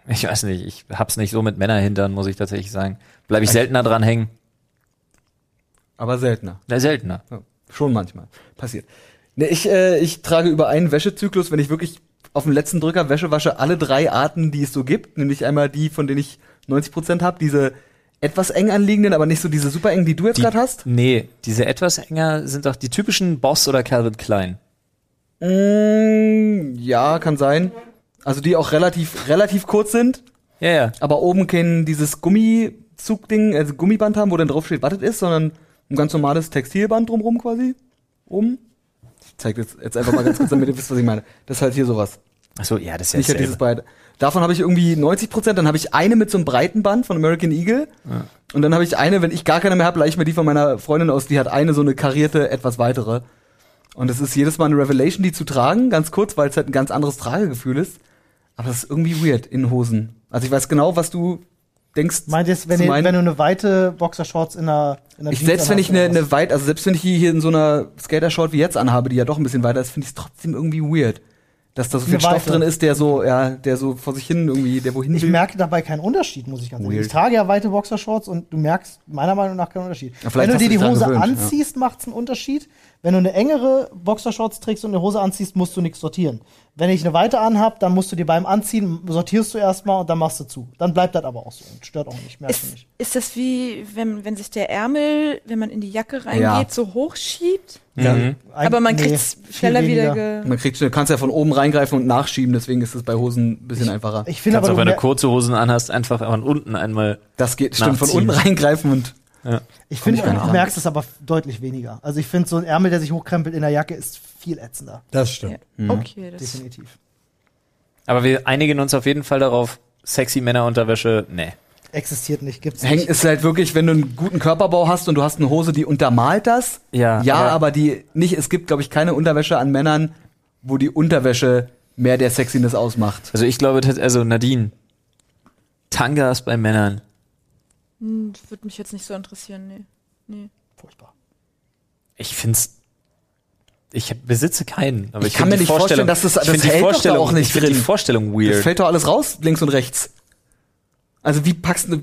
Ich weiß nicht, ich hab's nicht so mit Männerhintern, muss ich tatsächlich sagen. Bleibe ich seltener dran hängen. Aber seltener. Na, seltener. Ja, schon manchmal. Passiert. Ne, ich, äh, ich trage über einen Wäschezyklus, wenn ich wirklich auf den letzten Drücker Wäsche wasche, alle drei Arten, die es so gibt. Nämlich einmal die, von denen ich 90% habe, diese etwas eng anliegenden, aber nicht so diese super eng, die du jetzt gerade hast. Nee, diese etwas enger sind doch die typischen Boss oder Calvin Klein. Mm, ja, kann sein. Also die auch relativ, relativ kurz sind, Ja, ja. aber oben kein dieses Gummizugding, also Gummiband haben, wo dann drauf steht, was das ist, sondern ein ganz normales Textilband drumrum quasi. Oben. Ich zeig jetzt, jetzt einfach mal ganz kurz, damit ihr wisst, was ich meine. Das ist halt hier sowas. Achso, ja, das ist ja Nicht halt dieses beide. Davon habe ich irgendwie 90 Prozent, dann habe ich eine mit so einem breiten Band von American Eagle. Und dann habe ich eine, wenn ich gar keine mehr habe, leih ich mir die von meiner Freundin aus, die hat eine so eine karierte, etwas weitere. Und es ist jedes Mal eine Revelation, die zu tragen, ganz kurz, weil es halt ein ganz anderes Tragegefühl ist. Aber das ist irgendwie weird in Hosen. Also ich weiß genau, was du denkst. Meint jetzt, wenn, wenn du eine weite Boxershorts in einer, in einer ich, Jeans selbst wenn ich eine, eine weit, also selbst wenn ich hier in so einer Skater-Short wie jetzt anhabe, die ja doch ein bisschen weiter ist, finde ich es trotzdem irgendwie weird. Dass da so viel Eine Stoff Weite. drin ist, der so, ja, der so vor sich hin irgendwie, der wohin? Ich will. merke dabei keinen Unterschied, muss ich ganz ehrlich. Weird. Ich trage ja weite Boxershorts und du merkst meiner Meinung nach keinen Unterschied. Ja, wenn du dir die Hose gewöhnt, anziehst, macht's einen Unterschied. Wenn du eine engere Boxershorts trägst und eine Hose anziehst, musst du nichts sortieren. Wenn ich eine weite anhab, dann musst du dir beim Anziehen sortierst du erstmal und dann machst du zu. Dann bleibt das aber auch so und stört auch nicht, merkst du Ist, nicht. ist das wie, wenn, wenn sich der Ärmel, wenn man in die Jacke reingeht, Ja. so hochschiebt? Mhm. Aber man Nee, kriegt's viel schneller wieder ge Man kriegt, du kannst ja von oben reingreifen und nachschieben, deswegen ist es bei Hosen ein bisschen einfacher. Ich finde Kannst aber, auch, wenn du kurze Hosen anhast, einfach von unten einmal. Das geht, stimmt, von unten reingreifen und ich finde, du merkst es aber deutlich weniger. Also ich finde, so ein Ärmel, der sich hochkrempelt in der Jacke, ist viel ätzender. Das stimmt. ja. Okay, das Definitiv. Aber wir einigen uns auf jeden Fall darauf, sexy Männerunterwäsche, nee. Existiert nicht, gibt's hängt nicht. ist halt wirklich, wenn du einen guten Körperbau hast und du hast eine Hose, die untermalt das. Ja, Ja, aber- aber, die nicht, es gibt, glaube ich, keine Unterwäsche an Männern, wo die Unterwäsche mehr der Sexiness ausmacht. Also ich glaube, also Nadine, Tangas bei Männern. Hm, das würde mich jetzt nicht so interessieren, nee. nee. Furchtbar. Ich find's. Ich hab- besitze keinen. Aber Ich ich, kann mir nicht vorstellen, Vorstellung- dass das- ich das find die hält doch da Vorstellung auch nicht ich find die drin. Vorstellung Es weird. fällt doch alles raus, links und rechts. Also wie packst du,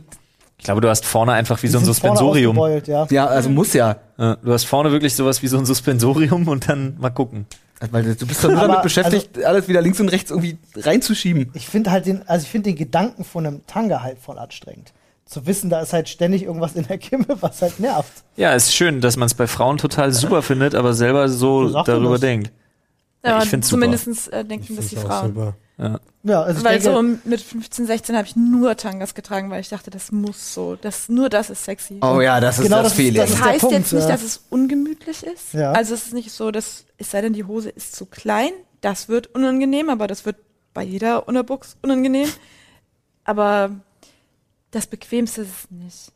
Ich glaube, du hast vorne einfach wie so ein Die sind vorne Suspensorium. Ja. ja, also muss ja. Ja, du hast vorne wirklich sowas wie so ein Suspensorium und dann mal gucken. Weil du bist doch nur Aber, damit beschäftigt, alles wieder links und rechts irgendwie reinzuschieben. Ich finde halt den, also ich finde den Gedanken von einem Tanga halt voll anstrengend. Zu wissen, da ist halt ständig irgendwas in der Kimme, was halt nervt. Ja, ist schön, dass man es bei Frauen total super findet, aber selber so darüber das? denkt. Ja, Aber ich find's super. zumindest äh, denken das die Frauen. super. Ja, also ich Weil denke, so mit 15, 16 habe ich nur Tangas getragen, weil ich dachte, das muss so. Das, nur das ist sexy. Oh ja, das ist Genau, das das ist- Feeling. das Das heißt Punkt, jetzt nicht, ja. dass es ungemütlich ist. Ja. Also es ist nicht so, dass es sei denn, die Hose ist zu klein. Das wird unangenehm, aber das wird bei jeder Unterbuchs unangenehm. Aber das Bequemste ist es nicht.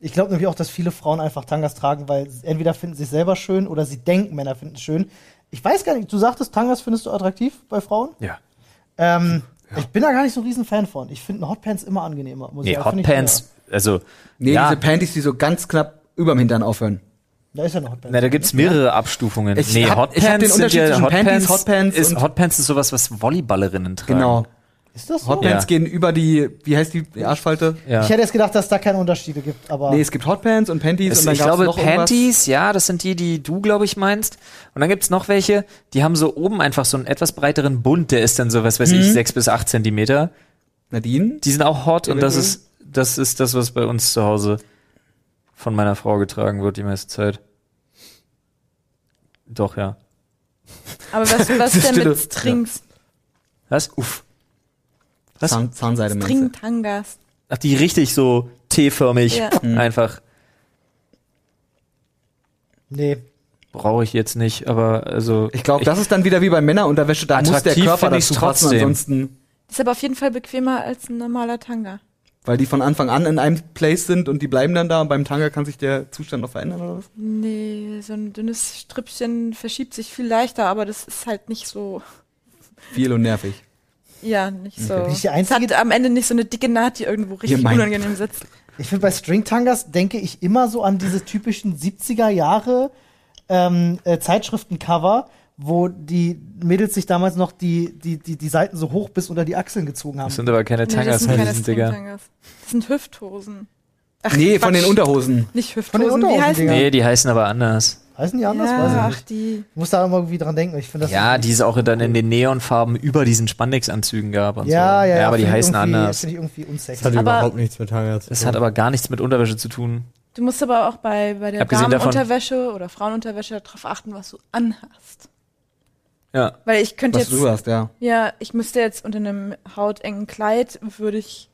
ich glaube nämlich auch, dass viele Frauen einfach Tangas tragen, weil sie entweder finden sie sich selber schön oder sie denken, Männer finden es schön. Ich weiß gar nicht, du sagtest, Tangas findest du attraktiv bei Frauen? Ja. Ähm, Ich bin da gar nicht so ein riesen Fan von. Ich finde Hotpants immer angenehmer. Muss Nee, ich find ich Hotpants, also. Nee, ja, diese Panties, die so ganz knapp überm Hintern aufhören. Da ist ja noch Hotpants. na, da gibt's mehrere Abstufungen. Ich nee, hab- ich hab den sind Unterschied zwischen Panties, Hotpants ist, und- Hotpants ist sowas, was Volleyballerinnen tragen. Genau. Ist das so? Hotpants Ja. gehen über die, wie heißt die, die Arschfalte? Ja. Ich hätte jetzt gedacht, dass es da keine Unterschiede gibt, aber Nee, es gibt Hotpants und Panties Es, und dann ich glaube, noch irgendwas. Panties, ja, das sind die, die du, glaube ich, meinst. Und dann gibt's noch welche, die haben so oben einfach so einen etwas breiteren Bund, der ist dann so, was weiß Mhm. ich, sechs bis acht Zentimeter. Nadine? Die sind auch hot und das ist, das ist das, was bei uns zu Hause von meiner Frau getragen wird die meiste Zeit. Doch, ja. Aber was, was denn mit Strings? Was? Uff. Was? Zahn, Zahnseide meinst du? String-Tangas. Ach, die richtig so T-förmig Ja. Mhm. einfach. nee. Brauche ich jetzt nicht, aber also. Ich glaube, das ist dann wieder wie bei Männerunterwäsche, da muss der Attraktiv Körper find ich's dazu passen, trotzdem. ansonsten, Ist aber auf jeden Fall bequemer als ein normaler Tanga. weil die von Anfang an in einem Place sind und die bleiben dann da und beim Tanga kann sich der Zustand noch verändern oder was? Nee, so ein dünnes Strippchen verschiebt sich viel leichter, aber das ist halt nicht so, Viel und nervig. Ja, nicht so. Bin ich die Es Einzige, hat am Ende nicht so eine dicke Naht, die irgendwo richtig meint- unangenehm sitzt. Ich finde, bei Stringtangas denke ich immer so an diese typischen 70er Jahre ähm, äh, Zeitschriftencover, wo die Mädels sich damals noch die, die, die, die Seiten so hoch bis unter die Achseln gezogen haben. Das sind aber keine Nee, Tangas das sind keine Digga. String-Tangas. Das sind Hüfthosen. Ach, nee, von Quatsch. den Unterhosen. Nicht Von Hüfthosen, den wie Unterhosen, heißen Digga. die? Nee, die heißen aber anders. Heißen die anders? Ja, Weiß ich ach, nicht. die. Ich muss da immer irgendwie dran denken. Ich finde das Ja, die es auch dann in den Neonfarben über diesen Spandexanzügen gab und ja, so. ja, ja, aber die heißen anders. Finde ich irgendwie Das unsexy. hat Aber- überhaupt nichts mit Tanga zu Das tun. hat aber gar nichts mit Unterwäsche zu tun. Du musst aber auch bei, bei der Damenunterwäsche oder Frauenunterwäsche darauf achten, was du anhast. Ja. Weil ich könnte Was jetzt, du hast, ja. ja, ich müsste jetzt unter einem hautengen Kleid, würde ich,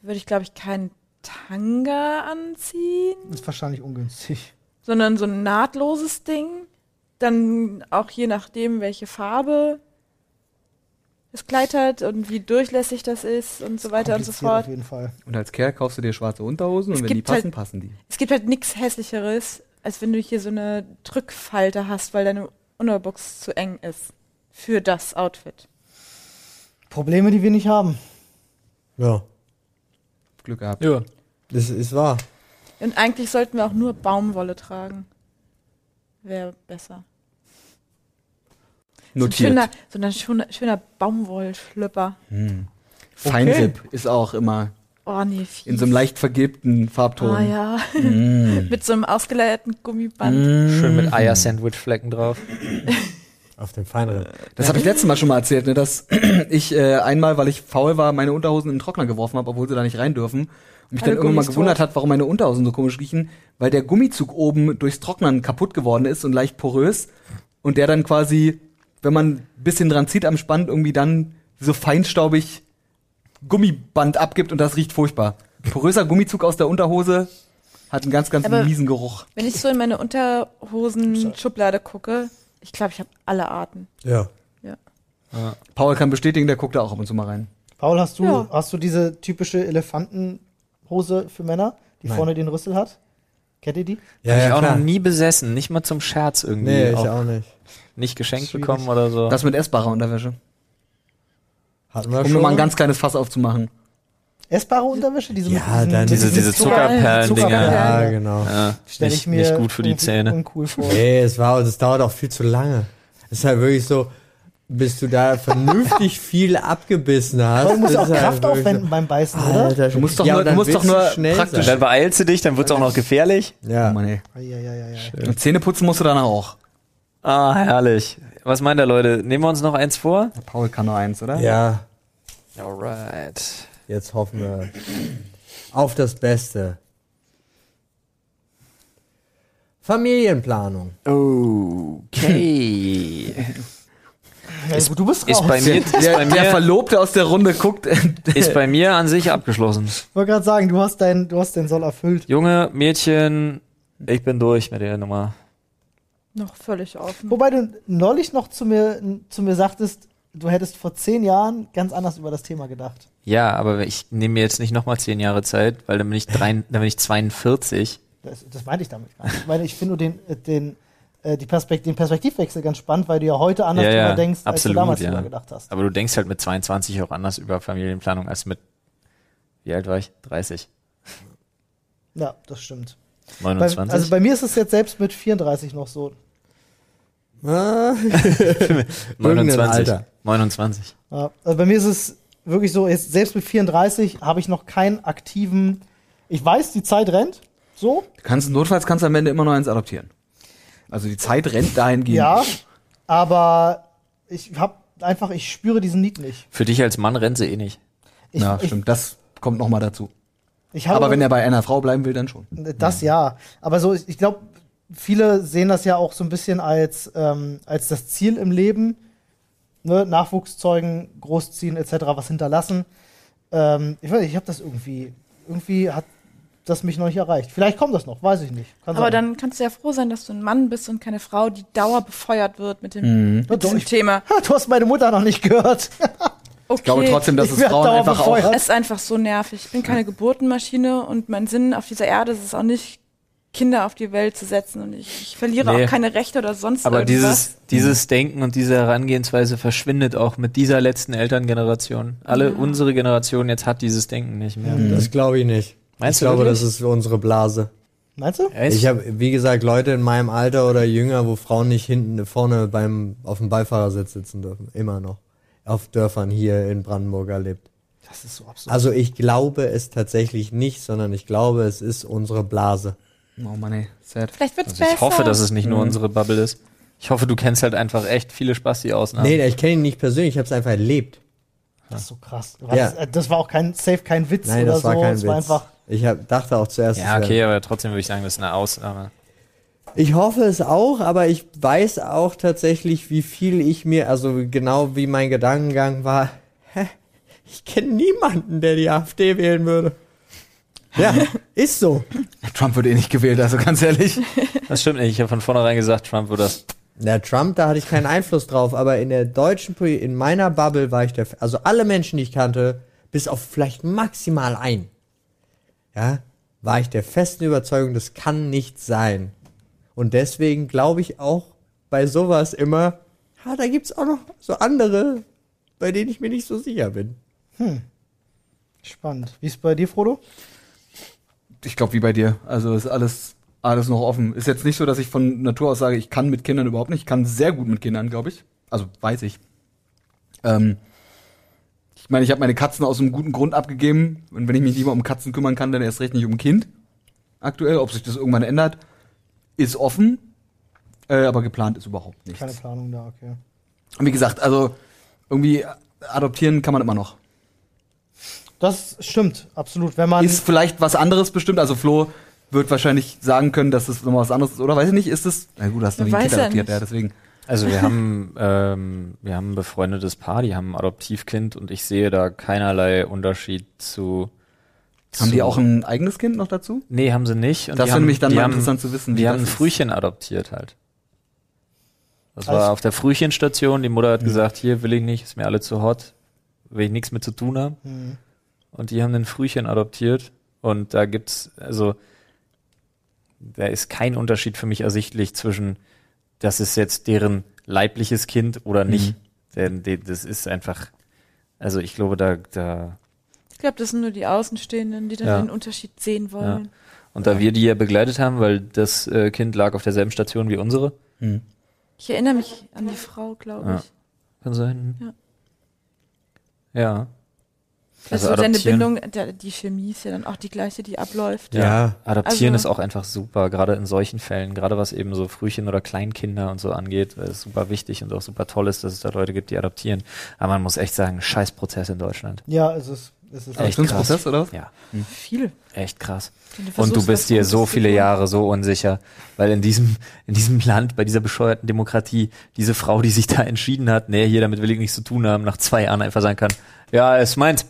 würde ich, glaube ich, keinen Tanga anziehen, Das ist wahrscheinlich ungünstig. Sondern so ein nahtloses Ding. Dann auch je nachdem, welche Farbe das Kleid hat und wie durchlässig das ist und so weiter und so fort. Auf jeden Fall. Und als Kerl kaufst du dir schwarze Unterhosen Es und wenn die gibt halt- passen, passen die. Es gibt halt nichts hässlicheres, als wenn du hier so eine Drückfalte hast, weil deine Unterbox zu eng ist. Für das Outfit. Probleme, die wir nicht haben. Ja, Glück gehabt. Ja. das ist wahr. Und eigentlich sollten wir auch nur Baumwolle tragen. Wäre besser. So ein Notiert. schöner, so ein schöner, schöner Baumwollschlüpper. Hm. Feinripp ist auch immer Oh nee, fies. In so einem leicht vergilbten Farbton. Oh ja. Mm. Mit so einem ausgeleierten Gummiband. Schön mit Eier-Sandwich-Flecken drauf. Auf dem feineren. Das habe ich letztes Mal schon mal erzählt, ne, dass ich äh, einmal, weil ich faul war, meine Unterhosen in den Trockner geworfen habe, obwohl sie da nicht rein dürfen. Mich Alle dann irgendwann mal gewundert tot. hat, warum meine Unterhosen so komisch riechen, weil der Gummizug oben durchs Trocknern kaputt geworden ist und leicht porös. Und der dann quasi, wenn man ein bisschen dran zieht am Spann, irgendwie dann so feinstaubig Gummiband abgibt und das riecht furchtbar. Poröser Gummizug aus der Unterhose hat einen ganz, ganz Aber- miesen Geruch. Wenn ich so in meine Unterhosen-Schublade gucke, ich glaube, ich habe alle Arten. Ja. Paul kann bestätigen, der guckt da auch ab und zu mal rein. Paul, hast du, Ja. hast du diese typische Elefantenhose für Männer, die Nein. vorne den Rüssel hat? Kennt ihr die? Ja, Hab ich ja, auch klar. noch nie besessen, nicht mal zum Scherz irgendwie. Nee, ich auch auch nicht. nicht geschenkt Schwierig. bekommen oder so. Das mit essbarer Unterwäsche. Hatten wir Um schon. nur mal ein ganz kleines Fass aufzumachen. Essbare Unterwäsche? Diese Ja, mit diesen, dann diese, diese Zuckerperlen-Dinger. Zuckerperlen. ja, Ja. genau. Ja, Stell nicht, ich mir nicht gut für die Zähne. uncool vor. Nee, es war, das dauert auch viel zu lange. Es ist halt wirklich so, bis du da vernünftig viel abgebissen hast. Aber du musst auch halt Kraft wirklich aufwenden beim Beißen, oder? Alter, Du musst doch ja, nur- du dann musst doch nur schnell praktisch- sein. dann beeilst du dich, dann wird's auch noch gefährlich. Ja. Oh Mann, ey. Und Zähne putzen musst du danach auch. Ah, herrlich. Was meint ihr, Leute? Nehmen wir uns noch eins vor? Paul kann nur eins, oder? ja, Alright. jetzt hoffen wir auf das Beste. Familienplanung. Okay. Ja, du bist raus. Ist bei mir, ist bei Der, der mir, Verlobte aus der Runde guckt. ist bei mir an sich abgeschlossen. Ich wollte gerade sagen, du hast, dein, du hast den Soll erfüllt. Junge, Mädchen, ich bin durch mit der Nummer. Noch völlig offen. Wobei du neulich noch zu mir, zu mir sagtest, du hättest vor zehn Jahren ganz anders über das Thema gedacht. Ja, aber ich nehme mir jetzt nicht nochmal zehn Jahre Zeit, weil dann bin ich, drei, dann bin ich 42. Das, das meinte ich damit gar nicht. Ich meine, ich finde nur den, äh, den, äh, die Perspekt den Perspektivwechsel ganz spannend, weil du ja heute anders Ja, ja, drüber denkst, als absolut, du damals ja. drüber gedacht hast. Aber du denkst halt mit 22 auch anders über Familienplanung als mit, wie alt war ich? 30, Ja, das stimmt. Bei, 29? also bei mir ist es jetzt selbst mit 34 noch so. Ah, irgendein 29. Alter. 29. Ja, also bei mir ist es wirklich so, jetzt selbst mit 34 habe ich noch keinen aktiven. Ich weiß, die Zeit rennt. So, kannst, notfalls kannst du am Ende immer noch eins adoptieren. Also die Zeit rennt dahingehend. ja, aber ich habe einfach, ich spüre diesen Need nicht. Für dich als Mann rennt sie eh nicht. Ich, ja, ich, stimmt. Das kommt noch mal dazu. Aber wenn er bei einer Frau bleiben will, dann schon. Das ja. Aber so, ich, ich glaube, viele sehen das ja auch so ein bisschen als, ähm, als das Ziel im Leben. Ne? Nachwuchs zeugen, großziehen etc., was hinterlassen. Ähm, ich weiß nicht, ich habe das irgendwie, irgendwie hat das mich noch nicht erreicht. Vielleicht kommt das noch, weiß ich nicht. Kann Aber sein. dann kannst du ja froh sein, dass du ein Mann bist und keine Frau, die dauerbefeuert wird mit dem, Mhm. mit diesem ich- Thema. Du hast meine Mutter noch nicht gehört. Okay. Ich glaube trotzdem, dass Ich es Frauen einfach auch. dauerbefeuert. Es ist einfach so nervig. Ich bin keine Geburtenmaschine und mein Sinn auf dieser Erde ist es auch nicht, Kinder auf die Welt zu setzen. Und ich, ich verliere Nee. auch keine Rechte oder sonst Aber irgendwas. dieses, dieses Denken und diese Herangehensweise verschwindet auch mit dieser letzten Elterngeneration. Alle Ja. unsere Generation jetzt hat dieses Denken nicht mehr. Das glaube ich nicht. Meinst ich du glaube, wirklich? das ist unsere Blase. Meinst du? Echt? Ich habe, wie gesagt, Leute in meinem Alter oder jünger, wo Frauen nicht hinten vorne beim auf dem Beifahrersitz sitzen dürfen. Immer noch. Auf Dörfern hier in Brandenburg erlebt. Das ist so absurd. Also ich glaube es tatsächlich nicht, sondern ich glaube, es ist unsere Blase. Oh Mann, ey. Sad. Vielleicht wird's Also besser. ich hoffe, dass es nicht nur Mhm. unsere Bubble ist. Ich hoffe, du kennst halt einfach echt viele Spasti-Ausnahmen. Nee, ich kenne ihn nicht persönlich, ich habe es einfach erlebt. Das ist so krass. War Ja. das, äh, das war auch kein Safe, kein Witz Nein, oder das war so. kein es Witz. war einfach. Ich hab, dachte auch zuerst, Ja, okay, aber trotzdem würde ich sagen, das ist eine Ausnahme. Ich hoffe es auch, aber ich weiß auch tatsächlich, wie viel ich mir, also genau wie mein Gedankengang war, hä, ich kenne niemanden, der die AfD wählen würde. Ja, ist so. Trump wird eh nicht gewählt, also ganz ehrlich. Das stimmt nicht. Ich habe von vornherein gesagt, Trump würde das. Der Trump, da hatte ich keinen Einfluss drauf, aber in der deutschen in meiner Bubble war ich der, also alle Menschen, die ich kannte, bis auf vielleicht maximal ein, ja, war ich der festen Überzeugung, das kann nicht sein. Und deswegen glaube ich auch bei sowas immer, ja, da gibt's auch noch so andere, bei denen ich mir nicht so sicher bin. Spannend. Wie ist bei dir, Frodo? Ich glaube, wie bei dir. Also ist alles, alles noch offen. Ist jetzt nicht so, dass ich von Natur aus sage, ich kann mit Kindern überhaupt nicht. Ich kann sehr gut mit Kindern, glaube ich. Also weiß ich. Ähm, ich meine, ich habe meine Katzen aus einem guten Grund abgegeben. Und wenn ich mich lieber um Katzen kümmern kann, dann erst recht nicht um ein Kind. Aktuell, ob sich das irgendwann ändert, ist offen. Äh, aber geplant ist überhaupt nichts. Keine Planung da, okay. Und wie gesagt, also irgendwie adoptieren kann man immer noch. Das stimmt, absolut. Wenn man. Ist vielleicht was anderes bestimmt. Also Flo wird wahrscheinlich sagen können, dass das nochmal was anderes ist. Oder weiß ich nicht, ist es? Na gut, hast du nie ein Kind adoptiert, nicht. ja, deswegen. Also wir haben, ähm, wir haben ein befreundetes Paar, die haben ein Adoptivkind und ich sehe da keinerlei Unterschied zu. Haben zu, die auch ein eigenes Kind noch dazu? Nee, haben sie nicht. Und Das wäre haben, nämlich dann mal haben, interessant zu wissen, wie Die haben ein ist. Frühchen adoptiert halt. Das Also- war auf der Frühchenstation. Die Mutter hat gesagt, hier will ich nicht, ist mir alle zu hot, will ich nichts mit zu tun haben. Hm. Und die haben ein Frühchen adoptiert. Und da gibt's, also, da ist kein Unterschied für mich ersichtlich zwischen, das ist jetzt deren leibliches Kind oder nicht. Denn die, das ist einfach, also ich glaube, da, da, Ich glaube, das sind nur die Außenstehenden, die dann Ja. den Unterschied sehen wollen. und da wir die ja begleitet haben, weil das äh, Kind lag auf derselben Station wie unsere, Ich erinnere mich an die Frau, glaube Ja. ich. kann sein. Ja. Ja. Also, Also deine adoptieren- Bindung, der, die Chemie ist ja dann auch die gleiche, die abläuft. Ja. Adoptieren Also- ist auch einfach super, gerade in solchen Fällen, gerade was eben so Frühchen oder Kleinkinder und so angeht, weil es super wichtig und auch super toll ist, dass es da Leute gibt, die adoptieren. Aber man muss echt sagen, scheiß Prozess in Deutschland. Ja, es ist. Es ist Echt Adoptionsprozess, oder was? Ja, Viel. echt krass. Und, Und du bist dir so viele Jahre so unsicher, weil in diesem, in diesem Land, bei dieser bescheuerten Demokratie, diese Frau, die sich da entschieden hat, nee, hier damit will ich nichts zu tun haben, nach zwei Jahren einfach sagen kann, ja, ist meins.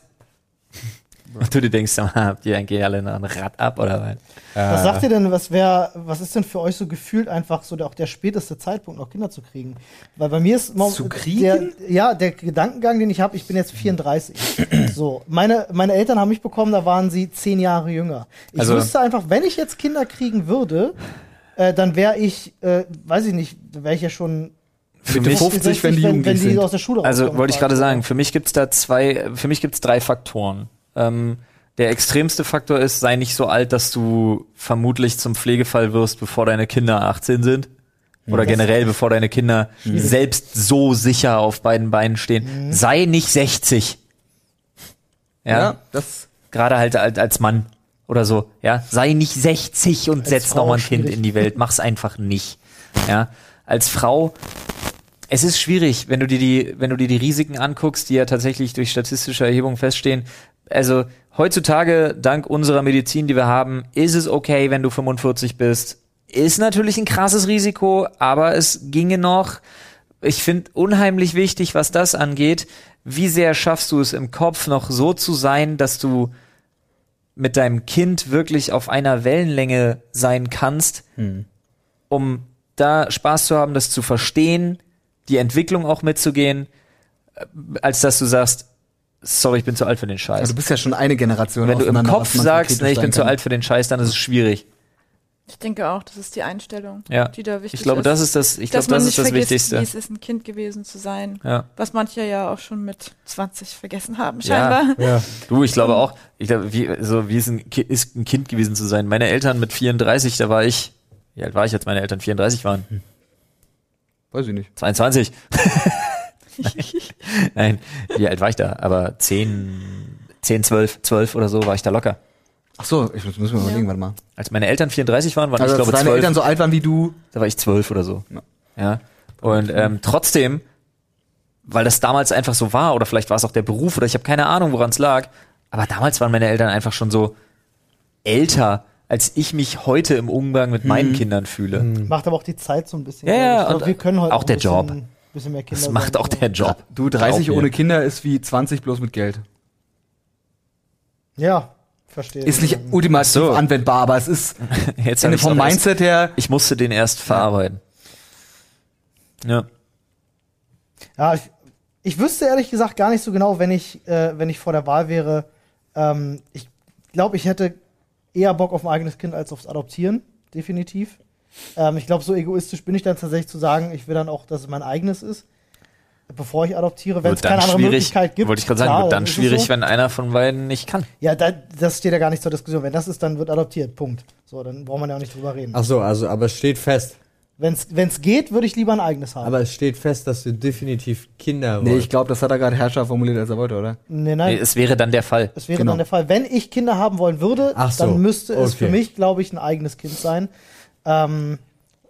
Und du dir denkst, habt ihr eigentlich alle noch ein Rad ab oder was? Was sagt ihr denn, was wäre, was ist denn für euch so gefühlt einfach so der, auch der späteste Zeitpunkt, noch Kinder zu kriegen? Weil bei mir ist Zu kriegen? Der, ja, der Gedankengang, den ich habe, ich bin jetzt 34. so, meine, meine Eltern haben mich bekommen, da waren sie zehn Jahre jünger. Ich Also- wüsste einfach, wenn ich jetzt Kinder kriegen würde, äh, dann wäre ich, äh, weiß ich nicht, wäre ich ja schon Für mich, 50, wenn die wenn, jugendlich die sind. aus der Schule Also wollte ich gerade sagen, für mich gibt's da zwei, für mich gibt's drei Faktoren. Ähm, der extremste Faktor ist, sei nicht so alt, dass du vermutlich zum Pflegefall wirst, bevor deine Kinder 18 sind. Oder generell, bevor deine Kinder selbst so sicher auf beiden Beinen stehen. Sei nicht 60. Ja. Ja, das. Gerade halt als, als Mann oder so. Ja. Sei nicht 60 und setz Frau noch mal ein Kind schwierig. in die Welt. Mach's einfach nicht. Ja. Als Frau es ist schwierig, wenn du dir die, wenn du dir die Risiken anguckst, die ja tatsächlich durch statistische Erhebungen feststehen. Also heutzutage, dank unserer Medizin, die wir haben, ist es okay, wenn du 45 bist. Ist natürlich ein krasses Risiko, aber es ginge noch. Ich finde unheimlich wichtig, was das angeht. Wie sehr schaffst du es im Kopf noch so zu sein, dass du mit deinem Kind wirklich auf einer Wellenlänge sein kannst, um da Spaß zu haben, das zu verstehen, die Entwicklung auch mitzugehen, äh, als dass du sagst, sorry, ich bin zu alt für den Scheiß. Also du bist ja schon eine Generation. Wenn du im Kopf sagst, nee, ich bin sein zu kann. alt für den Scheiß, dann ist es schwierig. Ich denke auch, das ist die Einstellung, Ja. die da wichtig Ich glaube, ist. das ist das, ich glaube, das nicht ist das vergisst, Wichtigste. wie es ist, ein Kind gewesen zu sein. Ja. Was manche ja auch schon mit 20 vergessen haben, Ja. scheinbar. Ja. Du, ich glaube auch, ich glaube, wie, so, wie es ein, ist, ein Kind gewesen zu sein. Meine Eltern mit 34, da war ich, wie alt war ich, als meine Eltern 34 waren? Weiß ich nicht. 22. Nein, wie alt war ich da? Aber 10, 10, 12, 12 oder so war ich da locker. Ach so, ich muss, mir überlegen, warte mal. Als meine Eltern 34 waren, waren Also, ich glaube als deine 12. Eltern so alt waren wie du. Da war ich zwölf oder so. Ja. Ja. Und ähm, trotzdem, weil das damals einfach so war, oder vielleicht war es auch der Beruf, oder ich habe keine Ahnung, woran es lag, aber damals waren meine Eltern einfach schon so älter, als ich mich heute im Umgang mit meinen Kindern fühle. Macht aber auch die Zeit so ein bisschen. Ja, ja, ich glaub, und wir können heute auch der Job. Bisschen mehr Kinder Das macht auch der Job. Du, 30 Glaub mir. ohne Kinder ist wie 20 bloß mit Geld. Ja, verstehe. Ist nicht ultimativ so. anwendbar, aber es ist Jetzt ich's vom auch erst- Mindset her. Ich musste den erst verarbeiten. Ja. Ja, ich, ich wüsste ehrlich gesagt gar nicht so genau, wenn ich, äh, wenn ich vor der Wahl wäre. Ähm, ich glaube, ich hätte eher Bock auf ein eigenes Kind als aufs Adoptieren, definitiv. Ähm, ich glaube, so egoistisch bin ich dann tatsächlich zu sagen, ich will dann auch, dass es mein eigenes ist, bevor ich adoptiere, wenn es keine andere Möglichkeit gibt. wollte ich gerade sagen, klar, wird dann es schwierig, so. wenn einer von beiden nicht kann. Ja, da, das steht ja gar nicht zur Diskussion. Wenn das ist, dann wird adoptiert. Punkt. So, dann braucht man ja auch nicht drüber reden. Ach so, also, aber es steht fest. Wenn es geht, würde ich lieber ein eigenes haben. Aber es steht fest, dass du definitiv Kinder Nee, ich glaube, das hat er gerade Herrscher formuliert, als er wollte, oder? nee, Nee, nein. es wäre dann der Fall. Das wäre Genau. dann der Fall. Wenn ich Kinder haben wollen würde, Ach so, dann müsste es okay. für mich, glaube ich, ein eigenes Kind sein. Ähm,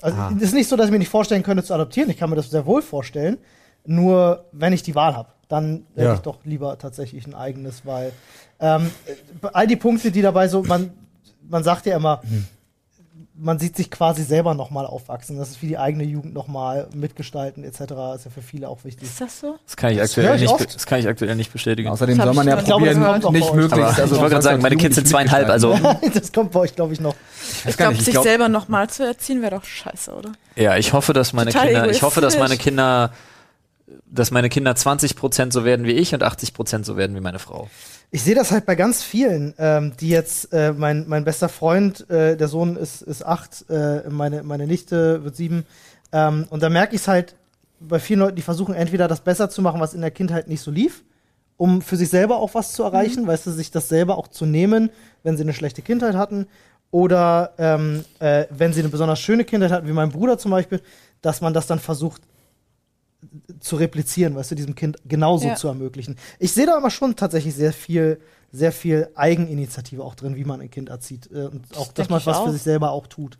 also Ah. es ist nicht so, dass ich mir nicht vorstellen könnte zu adoptieren. Ich kann mir das sehr wohl vorstellen. Nur wenn ich die Wahl habe, dann hätte Ja. ich doch lieber tatsächlich ein eigenes, weil ähm, äh, all die Punkte, die dabei so, man, man sagt ja immer, Hm. Man sieht sich quasi selber nochmal aufwachsen. Das ist wie die eigene Jugend nochmal mitgestalten etc. Ist ja für viele auch wichtig. Ist das so? Das kann ich höre aktuell ich nicht, das kann ich aktuell nicht bestätigen. Außerdem Das soll man ja glaube, das probieren, auch nicht. Aber also ich wollte gerade sagen, meine Kids sind zweieinhalb, also das kommt bei euch, glaube ich, noch. Ich glaube, sich glaub, selber nochmal zu erziehen, wäre doch scheiße, oder? ja, ich hoffe, dass meine Total Kinder, ich hoffe, dass meine. Kinder, dass meine Kinder 20 Prozent so werden wie ich und 80 Prozent so werden wie meine Frau. Ich sehe das halt bei ganz vielen, ähm, die jetzt, äh, mein, mein bester Freund, äh, der Sohn ist, ist acht, äh, meine, meine Nichte wird sieben. Ähm, und da merke ich es halt bei vielen Leuten, die versuchen entweder das besser zu machen, was in der Kindheit nicht so lief, um für sich selber auch was zu erreichen, weißt du, sich das selber auch zu nehmen, wenn sie eine schlechte Kindheit hatten. Oder ähm, äh, wenn sie eine besonders schöne Kindheit hatten, wie mein Bruder zum Beispiel, dass man das dann versucht zu replizieren, weißt du, diesem Kind genauso Ja. zu ermöglichen. Ich sehe da aber schon tatsächlich sehr viel, sehr viel Eigeninitiative auch drin, wie man ein Kind erzieht. Äh, Und auch, dass man ich was auch. für sich selber auch tut.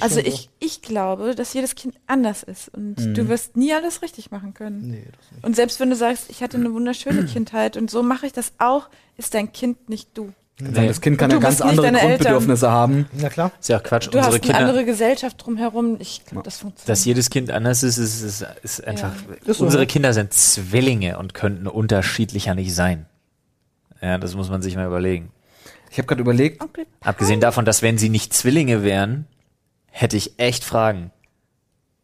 Also schon so. ich, ich glaube, dass jedes Kind anders ist und du wirst nie alles richtig machen können. Nee, das nicht. Und selbst wenn du sagst, ich hatte eine wunderschöne Kindheit und so mache ich das auch, ist dein Kind nicht du. Sagen, Das Kind kann ja du ganz andere. Grundbedürfnisse haben. Na klar. Ist ja Quatsch. Du Unsere hast eine Kinder, andere Gesellschaft drumherum. Ich glaube, das funktioniert. dass jedes Kind anders ist, ist, ist, ist einfach. Ist so, unsere ne? Kinder sind Zwillinge und könnten unterschiedlicher nicht sein. Ja, das muss man sich mal überlegen. Ich habe gerade überlegt, Onkel Abgesehen davon, dass wenn sie nicht Zwillinge wären, hätte ich echt Fragen.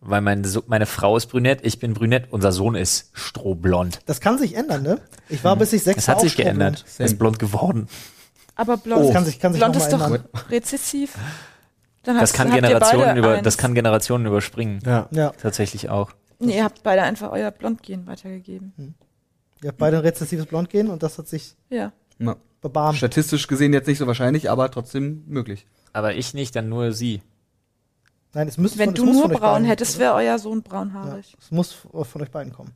Weil mein, so meine Frau ist brünett, ich bin brünett, unser Sohn ist strohblond. Das kann sich ändern, ne? Ich war bis ich sechs Es hat sich auch geändert. Er ist blond geworden. Aber blond, Das kann sich, kann sich blond ist doch ändern. rezessiv. Dann Das hast- kann Generationen über, eins. das kann Generationen überspringen. Ja. Ja, Tatsächlich auch. Nee, ihr habt beide einfach euer Blondgen weitergegeben. ihr habt beide ein rezessives Blond gehen und das hat sich Ja. bebarmt. statistisch gesehen jetzt nicht so wahrscheinlich, aber trotzdem möglich. Aber ich nicht, dann nur sie. Nein, es müsste Wenn von, du nur von euch braun beiden- hättest, wäre euer Sohn ja, braunhaarig. Es muss von euch beiden kommen.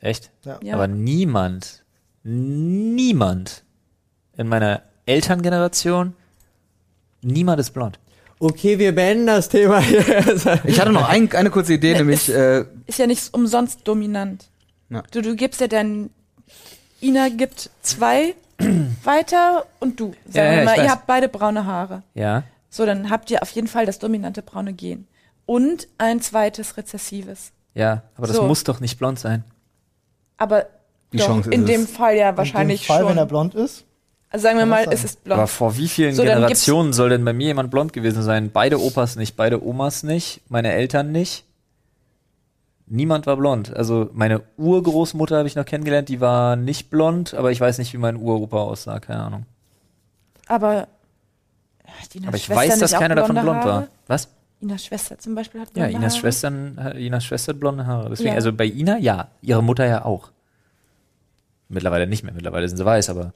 Echt? Ja. Ja. Aber niemand, niemand in meiner Elterngeneration, niemand ist blond. Okay, wir beenden das Thema hier. Ich hatte noch ein, eine kurze Idee, Ne, nämlich ist- äh, Ist ja nicht umsonst dominant. Du, du gibst ja dann, Ina gibt zwei weiter und du. Sagen Ja, ja, mal, ihr weiß. habt beide braune Haare. Ja. So, dann habt ihr auf jeden Fall das dominante braune Gen. Und ein zweites rezessives. Ja, aber das So. muss doch nicht blond sein. Aber Die doch, Chance ist in es. dem Fall ja wahrscheinlich In dem Fall, schon. wenn er blond ist. Also sagen wir mal, sein. es ist blond. Aber vor wie vielen So, Generationen soll denn bei mir jemand blond gewesen sein? Beide Opas nicht, beide Omas nicht, meine Eltern nicht. Niemand war blond. Also meine Urgroßmutter habe ich noch kennengelernt, die war nicht blond, aber ich weiß nicht, wie mein Uropa aussah, keine Ahnung. Aber, ja, hat Inas Aber ich Schwester weiß, dass keiner davon blond Haare? war. Was? Inas Schwester zum Beispiel hat Ja, blonde Inas Haare. Schwestern, Inas Schwester hat blonde Haare. Deswegen, Ja. also bei Ina, ja. Ihre Mutter ja auch. Mittlerweile nicht mehr. Mittlerweile sind sie weiß, aber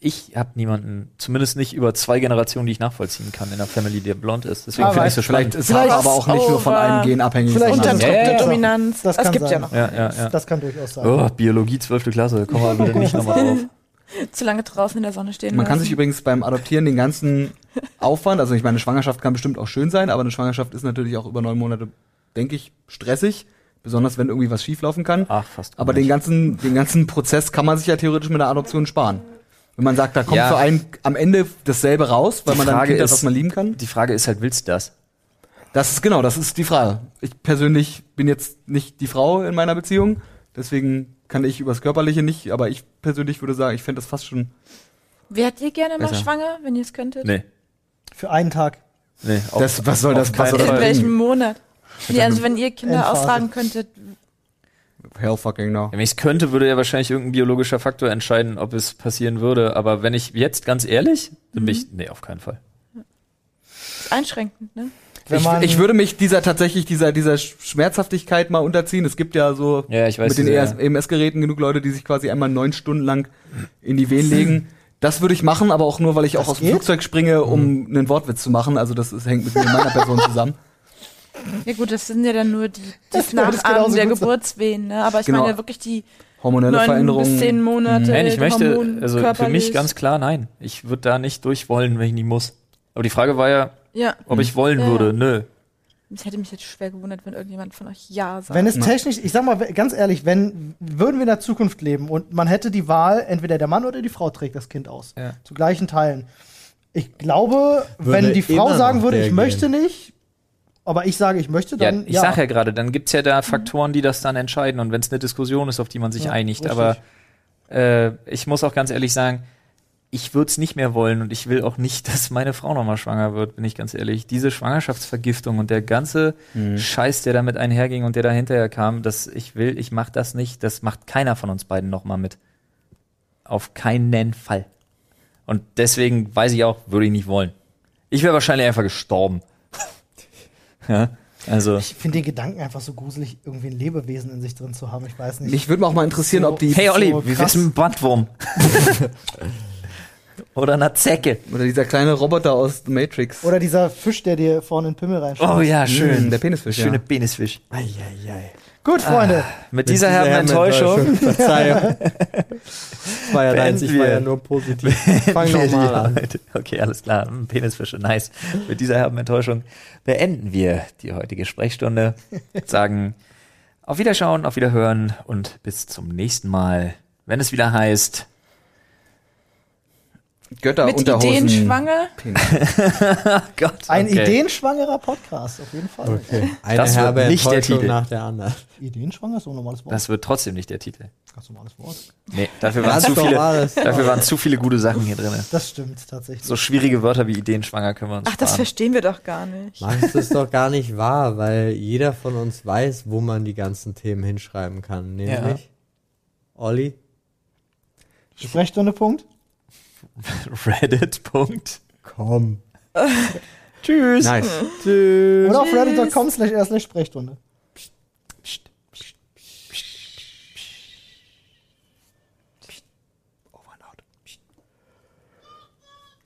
ich habe niemanden, zumindest nicht über zwei Generationen, die ich nachvollziehen kann in der Family, der blond ist. Deswegen Ah, finde ich so vielleicht spannend. ist es Vielleicht- aber auch nicht nur von einem Gen abhängig. Vielleicht Unterdrückte Ja, ja. Dominanz. Das Das, kann gibt ja sein. noch. Ja, ja, ja. Das kann durchaus sein. Oh, Biologie, zwölfte Klasse, komm mal bitte nicht nochmal drauf. Zu lange draußen in der Sonne stehen Man kann lassen. sich übrigens beim Adoptieren den ganzen Aufwand, also ich meine, eine Schwangerschaft kann bestimmt auch schön sein, aber eine Schwangerschaft ist natürlich auch über neun Monate, denke ich, stressig, besonders wenn irgendwie was schieflaufen kann. Ach, fast. Aber den ganzen, den ganzen Prozess kann man sich ja theoretisch mit der Adoption sparen. Wenn man sagt, da kommt Ja. für einen am Ende dasselbe raus, weil Die man dann Frage hat, ist- was man lieben kann. Die Frage ist halt, willst du das? Das ist genau, das ist die Frage. Ich persönlich bin jetzt nicht die Frau in meiner Beziehung, deswegen kann ich übers Körperliche nicht, aber ich persönlich würde sagen, ich fände das fast schon. Wärt ihr gerne mal Besser. schwanger, wenn ihr es könntet? Nee. Für einen Tag. Nee, auf- Das, was soll das, auf was soll In das welchem Monat? Ja, also wenn ihr Kinder Endphase. austragen könntet, Hell fucking no. Wenn ich es könnte, würde ja wahrscheinlich irgendein biologischer Faktor entscheiden, ob es passieren würde. Aber wenn ich jetzt ganz ehrlich, dann bin ich, nee, auf keinen Fall. ist einschränkend, ne? Wenn Ich, man- ich würde mich dieser tatsächlich dieser dieser Schmerzhaftigkeit mal unterziehen. Es gibt ja so Ja, ich weiß. mit den diese- EMS-Geräten genug Leute, die sich quasi einmal neun Stunden lang in die Venen legen. Das würde ich machen, aber auch nur, weil ich auch Das aus dem? Flugzeug springe, um einen Wortwitz zu machen. Also das ist, hängt mit meiner Person zusammen. Ja gut, das sind ja dann nur die, Das es Nachahmen der. Geburtswehen, ne? Aber ich Genau. meine ja wirklich die Hormonelle neun bis Veränderungen. zehn Monate. Nein, ich die möchte, also für mich ganz klar nein. Ich würde da nicht durch wollen, wenn ich nicht muss. Aber die Frage war ja, Ja, ob ich wollen Ja. würde. Nö. es hätte mich jetzt schwer gewundert, wenn irgendjemand von euch Ja sagt. Wenn es technisch, ich sag mal ganz ehrlich, wenn würden wir in der Zukunft leben und man hätte die Wahl, entweder der Mann oder die Frau trägt das Kind aus, Ja. zu gleichen Teilen. Ich glaube, Würde wenn die Frau sagen würde, ich gehen. möchte nicht, aber ich sage, ich möchte, Ja, dann ich sag ja gerade, dann gibt's ja da Faktoren, die das dann entscheiden. Und wenn es eine Diskussion ist, auf die man sich Ja, einigt. richtig. Aber äh, ich muss auch ganz ehrlich sagen, ich würde es nicht mehr wollen und ich will auch nicht, dass meine Frau nochmal schwanger wird, bin ich ganz ehrlich. Diese Schwangerschaftsvergiftung und der ganze Scheiß, der damit einherging und der da hinterher kam, dass ich will, ich mach das nicht, das macht keiner von uns beiden nochmal mit. Auf keinen Fall. Und deswegen weiß ich auch, würde ich nicht wollen. Ich wäre wahrscheinlich einfach gestorben. Ja, also. Ich finde den Gedanken einfach so gruselig, irgendwie ein Lebewesen in sich drin zu haben. Ich weiß nicht. Mich würde auch mal interessieren, So- ob die Hey Olli, so wie wär's mit einem Bandwurm? Oder einer Zecke. oder dieser kleine Roboter aus The Matrix. Oder dieser Fisch, der dir vorne in den Pimmel reinschaut. Oh ja, schön. Mm, der Penisfisch, Schöne ja. Penisfisch. Eieiei. Gut, Freunde. Mit dieser herben Enttäuschung. Verzeihung. Das war ja deins, ich Beenden war ja wir. nur positiv. Fang nochmal die an. heute- Okay, alles klar. Mm, Penisfische, nice. Mit dieser herben Enttäuschung beenden wir die heutige Sprechstunde. Sagen auf Wiederschauen, auf Wiederhören und bis zum nächsten Mal, wenn es wieder heißt. Götter Mit Unterhosen. Ideen schwanger. Penis. Gott, Ein okay. ideenschwangerer Podcast, auf jeden Fall. Okay. Eine Das wird herbe nicht der Titel. nach der anderen. Ideenschwanger ist so ein normales Wort. Das wird trotzdem nicht der Titel. Ganz normales Wort. Nee, dafür waren, zu viele, dafür waren zu viele gute Sachen hier drin. Das stimmt tatsächlich. So schwierige Wörter wie Ideenschwanger können wir uns Ach, das sparen. verstehen wir doch gar nicht. Max, das ist doch gar nicht wahr, weil jeder von uns weiß, wo man die ganzen Themen hinschreiben kann. Nämlich, Olli, Sprechstunde Punkt. Reddit. Punkt. komm. Tschüss. Nice. Tschüss. Oder auf reddit.com slash r slash Sprechstunde.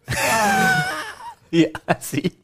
Ja, sie.